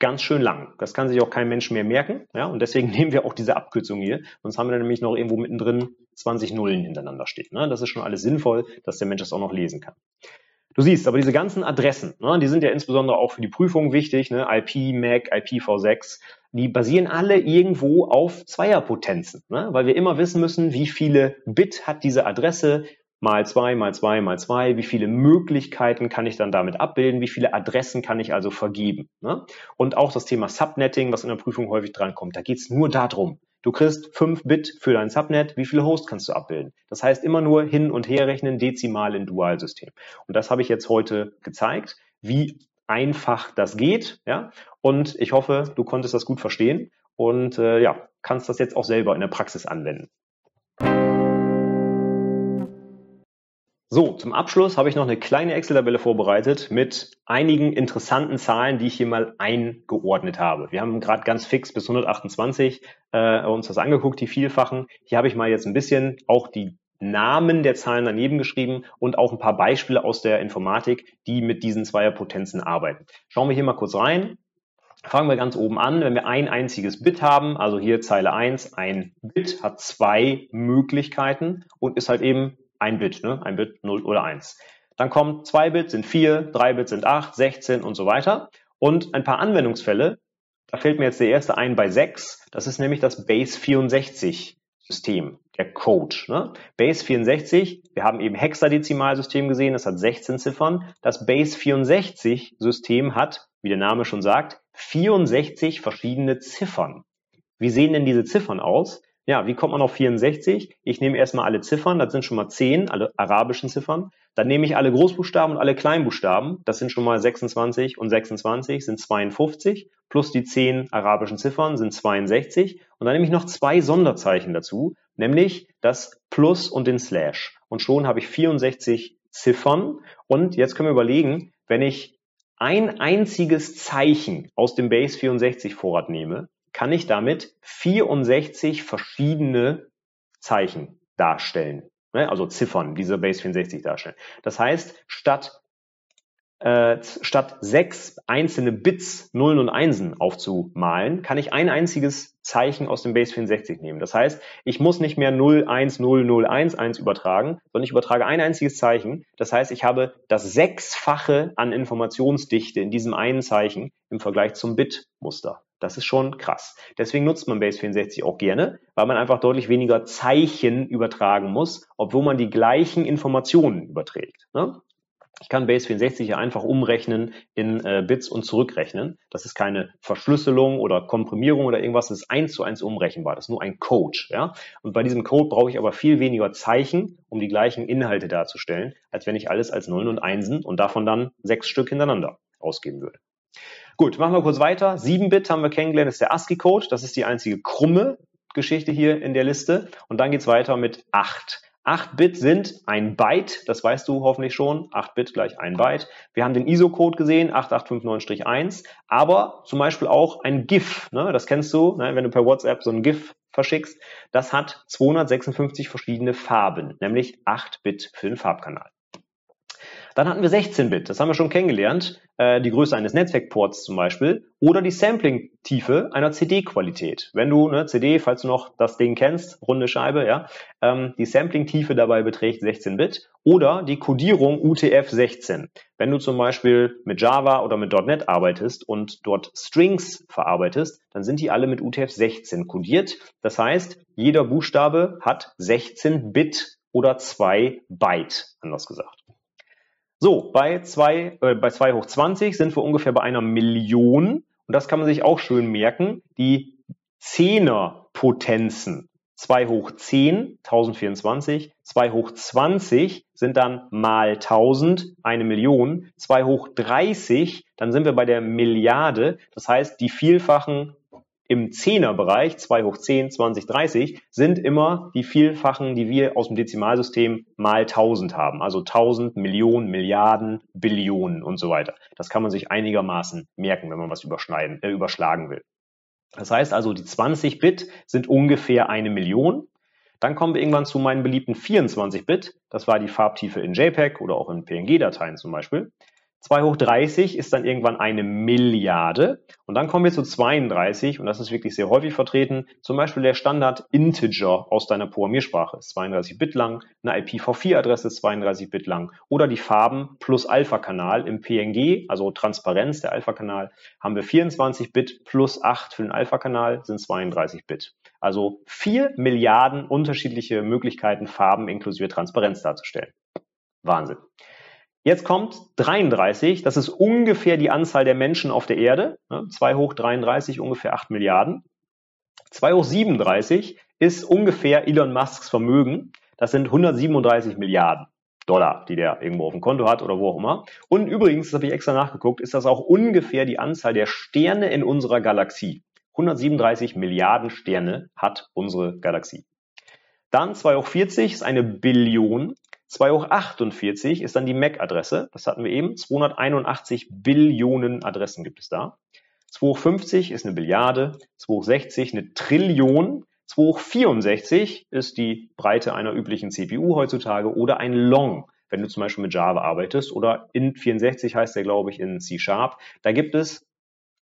ganz schön lang. Das kann sich auch kein Mensch mehr merken. Ja, und deswegen nehmen wir auch diese Abkürzung hier. Sonst haben wir nämlich noch irgendwo mittendrin 20 Nullen hintereinander stehen. Ne? Das ist schon alles sinnvoll, dass der Mensch das auch noch lesen kann. Du siehst, aber diese ganzen Adressen, ne, die sind ja insbesondere auch für die Prüfung wichtig, ne, IP, MAC, IPv6, die basieren alle irgendwo auf Zweierpotenzen, ne, weil wir immer wissen müssen, wie viele Bit hat diese Adresse, mal zwei, mal zwei, mal zwei, wie viele Möglichkeiten kann ich dann damit abbilden, wie viele Adressen kann ich also vergeben. Ne? Und auch das Thema Subnetting, was in der Prüfung häufig drankommt, da geht es nur darum, Du kriegst 5 Bit für dein Subnet. Wie viele Hosts kannst du abbilden? Das heißt immer nur hin und her rechnen, dezimal in Dualsystem. Und das habe ich jetzt heute gezeigt, wie einfach das geht. Ja? Und ich hoffe, du konntest das gut verstehen und äh, ja, kannst das jetzt auch selber in der Praxis anwenden. So, zum Abschluss habe ich noch eine kleine Excel-Tabelle vorbereitet mit einigen interessanten Zahlen, die ich hier mal eingeordnet habe. Wir haben gerade ganz fix bis 128 äh, uns das angeguckt, die Vielfachen. Hier habe ich mal jetzt ein bisschen auch die Namen der Zahlen daneben geschrieben und auch ein paar Beispiele aus der Informatik, die mit diesen Zweierpotenzen arbeiten. Schauen wir hier mal kurz rein. Fangen wir ganz oben an. Wenn wir ein einziges Bit haben, also hier Zeile 1, ein Bit hat zwei Möglichkeiten und ist halt eben ein Bit, ne? ein Bit 0 oder 1. Dann kommt 2 Bit sind 4, 3 Bit sind 8, 16 und so weiter. Und ein paar Anwendungsfälle, da fällt mir jetzt der erste ein bei 6, das ist nämlich das Base 64 System, der Code. Ne? Base 64, wir haben eben Hexadezimalsystem gesehen, das hat 16 Ziffern. Das Base 64 System hat, wie der Name schon sagt, 64 verschiedene Ziffern. Wie sehen denn diese Ziffern aus? Ja, wie kommt man auf 64? Ich nehme erstmal alle Ziffern, das sind schon mal 10, alle arabischen Ziffern. Dann nehme ich alle Großbuchstaben und alle Kleinbuchstaben, das sind schon mal 26 und 26 sind 52, plus die 10 arabischen Ziffern sind 62. Und dann nehme ich noch zwei Sonderzeichen dazu, nämlich das Plus und den Slash. Und schon habe ich 64 Ziffern. Und jetzt können wir überlegen, wenn ich ein einziges Zeichen aus dem Base 64 Vorrat nehme, kann ich damit 64 verschiedene Zeichen darstellen. Ne? Also Ziffern, diese Base 64 darstellen. Das heißt, statt äh, statt sechs einzelne Bits, Nullen und Einsen aufzumalen, kann ich ein einziges Zeichen aus dem Base 64 nehmen. Das heißt, ich muss nicht mehr 0, 1, 0, 0, 1, 1 übertragen, sondern ich übertrage ein einziges Zeichen. Das heißt, ich habe das Sechsfache an Informationsdichte in diesem einen Zeichen im Vergleich zum Bit-Muster. Das ist schon krass. Deswegen nutzt man Base 64 auch gerne, weil man einfach deutlich weniger Zeichen übertragen muss, obwohl man die gleichen Informationen überträgt. Ne? Ich kann Base 64 ja einfach umrechnen in äh, Bits und zurückrechnen. Das ist keine Verschlüsselung oder Komprimierung oder irgendwas, das ist eins zu eins umrechenbar. Das ist nur ein Code. Ja? Und bei diesem Code brauche ich aber viel weniger Zeichen, um die gleichen Inhalte darzustellen, als wenn ich alles als Nullen und Einsen und davon dann sechs Stück hintereinander ausgeben würde. Gut, machen wir kurz weiter. 7-Bit haben wir kennengelernt, ist der ASCII-Code. Das ist die einzige krumme Geschichte hier in der Liste. Und dann geht's weiter mit 8. 8 Bit sind ein Byte, das weißt du hoffentlich schon, 8 Bit gleich ein Byte. Wir haben den ISO-Code gesehen, 8859-1, aber zum Beispiel auch ein GIF, ne, das kennst du, ne, wenn du per WhatsApp so ein GIF verschickst, das hat 256 verschiedene Farben, nämlich 8 Bit für den Farbkanal. Dann hatten wir 16-Bit, das haben wir schon kennengelernt, äh, die Größe eines Netzwerkports zum Beispiel, oder die Sampling-Tiefe einer CD-Qualität. Wenn du eine CD, falls du noch das Ding kennst, runde Scheibe, ja, ähm, die Sampling-Tiefe dabei beträgt 16-Bit oder die Codierung UTF-16. Wenn du zum Beispiel mit Java oder mit .NET arbeitest und dort Strings verarbeitest, dann sind die alle mit UTF-16 codiert. Das heißt, jeder Buchstabe hat 16 Bit oder 2 Byte, anders gesagt. So, bei 2 äh, bei 2 hoch 20 sind wir ungefähr bei einer Million. Und das kann man sich auch schön merken. Die Zehnerpotenzen. 2 hoch 10, 1024. 2 hoch 20 sind dann mal 1000, eine Million. 2 hoch 30, dann sind wir bei der Milliarde. Das heißt, die Vielfachen im Zehnerbereich, 2 hoch 10, 20, 30, sind immer die Vielfachen, die wir aus dem Dezimalsystem mal 1000 haben. Also 1000, Millionen, Milliarden, Billionen und so weiter. Das kann man sich einigermaßen merken, wenn man was überschneiden, äh, überschlagen will. Das heißt also, die 20 Bit sind ungefähr eine Million. Dann kommen wir irgendwann zu meinen beliebten 24 Bit. Das war die Farbtiefe in JPEG oder auch in PNG-Dateien zum Beispiel. 2 hoch 30 ist dann irgendwann eine Milliarde. Und dann kommen wir zu 32 und das ist wirklich sehr häufig vertreten. Zum Beispiel der Standard Integer aus deiner Programmiersprache ist 32 Bit lang, eine IPv4-Adresse ist 32 Bit lang oder die Farben plus Alpha-Kanal im PNG, also Transparenz der Alpha-Kanal, haben wir 24 Bit plus 8 für den Alpha-Kanal sind 32 Bit. Also 4 Milliarden unterschiedliche Möglichkeiten, Farben inklusive Transparenz darzustellen. Wahnsinn. Jetzt kommt 33, das ist ungefähr die Anzahl der Menschen auf der Erde. 2 hoch 33, ungefähr 8 Milliarden. 2 hoch 37 ist ungefähr Elon Musks Vermögen. Das sind 137 Milliarden Dollar, die der irgendwo auf dem Konto hat oder wo auch immer. Und übrigens, das habe ich extra nachgeguckt, ist das auch ungefähr die Anzahl der Sterne in unserer Galaxie. 137 Milliarden Sterne hat unsere Galaxie. Dann 2 hoch 40 ist eine Billion. 2 hoch 48 ist dann die MAC-Adresse. Das hatten wir eben. 281 Billionen Adressen gibt es da. 2 hoch 50 ist eine Billiarde. 2 hoch 60 eine Trillion. 2 hoch 64 ist die Breite einer üblichen CPU heutzutage oder ein Long, wenn du zum Beispiel mit Java arbeitest oder in 64 heißt der, glaube ich, in C Sharp. Da gibt es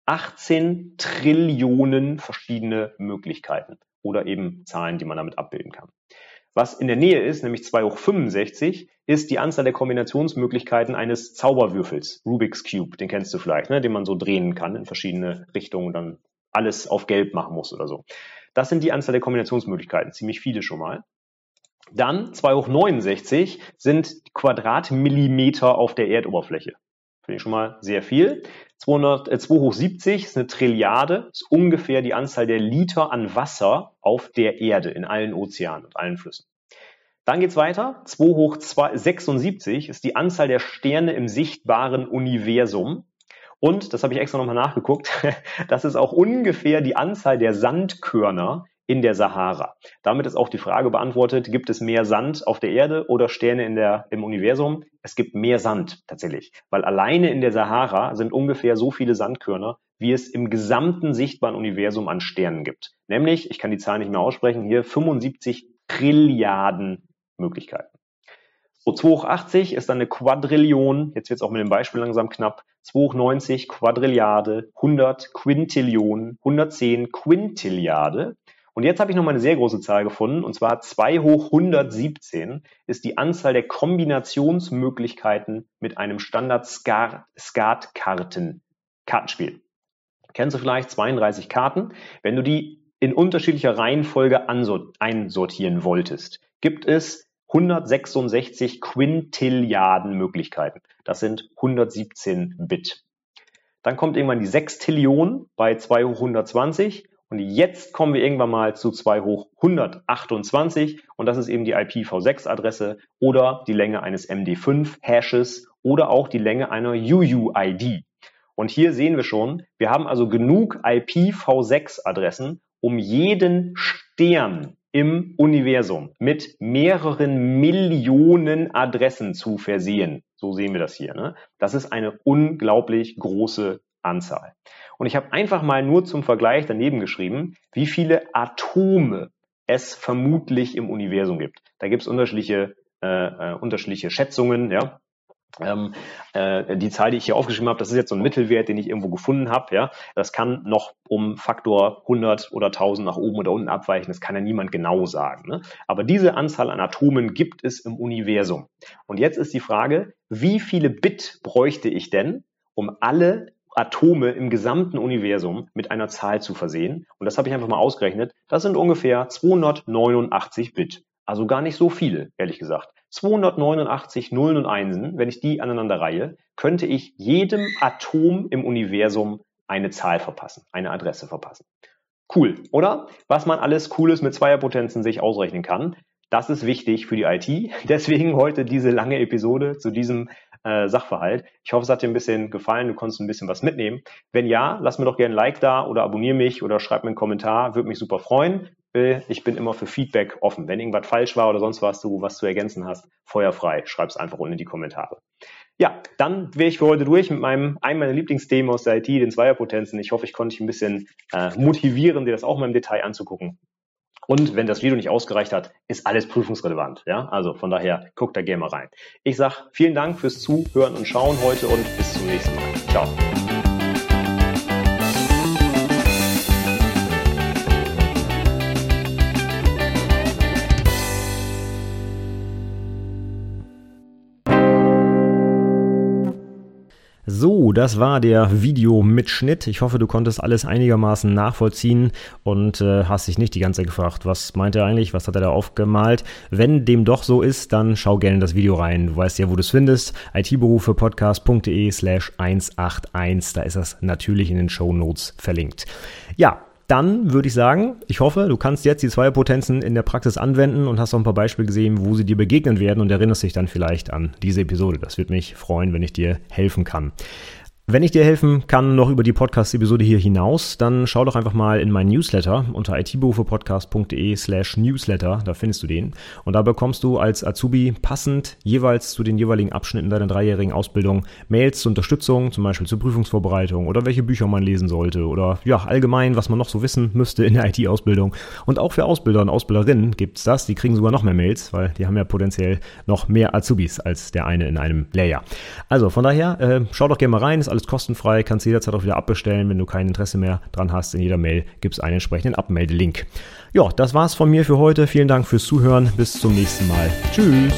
18 Trillionen verschiedene Möglichkeiten oder eben Zahlen, die man damit abbilden kann. Was in der Nähe ist, nämlich 2 hoch 65, ist die Anzahl der Kombinationsmöglichkeiten eines Zauberwürfels, Rubik's Cube, den kennst du vielleicht, ne, den man so drehen kann in verschiedene Richtungen und dann alles auf gelb machen muss oder so. Das sind die Anzahl der Kombinationsmöglichkeiten, ziemlich viele schon mal. Dann 2 hoch 69 sind Quadratmillimeter auf der Erdoberfläche. Finde ich schon mal sehr viel. 200, äh, 2 hoch 70 ist eine Trilliarde, ist ungefähr die Anzahl der Liter an Wasser auf der Erde in allen Ozeanen und allen Flüssen. Dann geht's weiter. 2 hoch 2, 76 ist die Anzahl der Sterne im sichtbaren Universum. Und, das habe ich extra nochmal nachgeguckt, das ist auch ungefähr die Anzahl der Sandkörner in der Sahara. Damit ist auch die Frage beantwortet, gibt es mehr Sand auf der Erde oder Sterne in der, im Universum? Es gibt mehr Sand tatsächlich, weil alleine in der Sahara sind ungefähr so viele Sandkörner, wie es im gesamten sichtbaren Universum an Sternen gibt. Nämlich, ich kann die Zahl nicht mehr aussprechen, hier 75 Trilliarden Möglichkeiten. So, 2 hoch 80 ist dann eine Quadrillion, jetzt wird es auch mit dem Beispiel langsam knapp, 2 hoch 90 Quadrilliarde, 100 Quintillion, 110 Quintilliarde, und jetzt habe ich noch mal eine sehr große Zahl gefunden, und zwar 2 hoch 117 ist die Anzahl der Kombinationsmöglichkeiten mit einem Standard-Skat-Karten, Kartenspiel. Kennst du vielleicht 32 Karten? Wenn du die in unterschiedlicher Reihenfolge einsortieren wolltest, gibt es 166 Quintilliarden Möglichkeiten. Das sind 117 Bit. Dann kommt irgendwann die Sextillion bei 2 hoch 120 und jetzt kommen wir irgendwann mal zu 2 hoch 128 und das ist eben die IPv6-Adresse oder die Länge eines MD5-Hashes oder auch die Länge einer UUID. Und hier sehen wir schon, wir haben also genug IPv6-Adressen, um jeden Stern im Universum mit mehreren Millionen Adressen zu versehen. So sehen wir das hier. Ne? Das ist eine unglaublich große Anzahl. Und ich habe einfach mal nur zum Vergleich daneben geschrieben, wie viele Atome es vermutlich im Universum gibt. Da gibt es unterschiedliche, äh, äh, unterschiedliche Schätzungen, ja. Ähm, äh, die Zahl, die ich hier aufgeschrieben habe, das ist jetzt so ein Mittelwert, den ich irgendwo gefunden habe. Ja, das kann noch um Faktor 100 oder 1000 nach oben oder unten abweichen. Das kann ja niemand genau sagen. Ne? Aber diese Anzahl an Atomen gibt es im Universum. Und jetzt ist die Frage, wie viele Bit bräuchte ich denn, um alle Atome im gesamten Universum mit einer Zahl zu versehen. Und das habe ich einfach mal ausgerechnet. Das sind ungefähr 289 Bit. Also gar nicht so viele, ehrlich gesagt. 289 Nullen und Einsen, wenn ich die aneinander reihe, könnte ich jedem Atom im Universum eine Zahl verpassen, eine Adresse verpassen. Cool, oder? Was man alles Cooles mit Zweierpotenzen sich ausrechnen kann. Das ist wichtig für die IT. Deswegen heute diese lange Episode zu diesem äh, Sachverhalt. Ich hoffe, es hat dir ein bisschen gefallen, du konntest ein bisschen was mitnehmen. Wenn ja, lass mir doch gerne ein Like da oder abonniere mich oder schreib mir einen Kommentar, würde mich super freuen. Ich bin immer für Feedback offen. Wenn irgendwas falsch war oder sonst was du was zu ergänzen hast, feuerfrei, schreib es einfach unten in die Kommentare. Ja, dann wäre ich für heute durch mit meinem einem meiner Lieblingsthemen aus der IT, den Zweierpotenzen. Ich hoffe, ich konnte dich ein bisschen äh, motivieren, dir das auch mal im Detail anzugucken. Und wenn das Video nicht ausgereicht hat, ist alles prüfungsrelevant. Ja, also von daher guckt da gerne mal rein. Ich sag vielen Dank fürs Zuhören und Schauen heute und bis zum nächsten Mal. Ciao.
Das war der Videomitschnitt. Ich hoffe, du konntest alles einigermaßen nachvollziehen und äh, hast dich nicht die ganze Zeit gefragt, was meint er eigentlich, was hat er da aufgemalt. Wenn dem doch so ist, dann schau gerne in das Video rein. Du weißt ja, wo du es findest. itberufepodcast.de slash 181. Da ist das natürlich in den Show Notes verlinkt. Ja, dann würde ich sagen, ich hoffe, du kannst jetzt die Zweierpotenzen in der Praxis anwenden und hast auch ein paar Beispiele gesehen, wo sie dir begegnen werden und erinnerst dich dann vielleicht an diese Episode. Das würde mich freuen, wenn ich dir helfen kann. Wenn ich dir helfen kann, noch über die Podcast-Episode hier hinaus, dann schau doch einfach mal in meinen Newsletter unter itberufepodcast.de slash newsletter, da findest du den. Und da bekommst du als Azubi passend jeweils zu den jeweiligen Abschnitten deiner dreijährigen Ausbildung Mails zur Unterstützung, zum Beispiel zur Prüfungsvorbereitung oder welche Bücher man lesen sollte oder ja, allgemein, was man noch so wissen müsste in der IT-Ausbildung. Und auch für Ausbilder und Ausbilderinnen gibt's das, die kriegen sogar noch mehr Mails, weil die haben ja potenziell noch mehr Azubis als der eine in einem Lehrjahr. Also von daher, äh, schau doch gerne mal rein, alles kostenfrei, kannst jederzeit auch wieder abbestellen, wenn du kein Interesse mehr dran hast. In jeder Mail gibt es einen entsprechenden Abmeldelink. Ja, das war's von mir für heute. Vielen Dank fürs Zuhören. Bis zum nächsten Mal. Tschüss.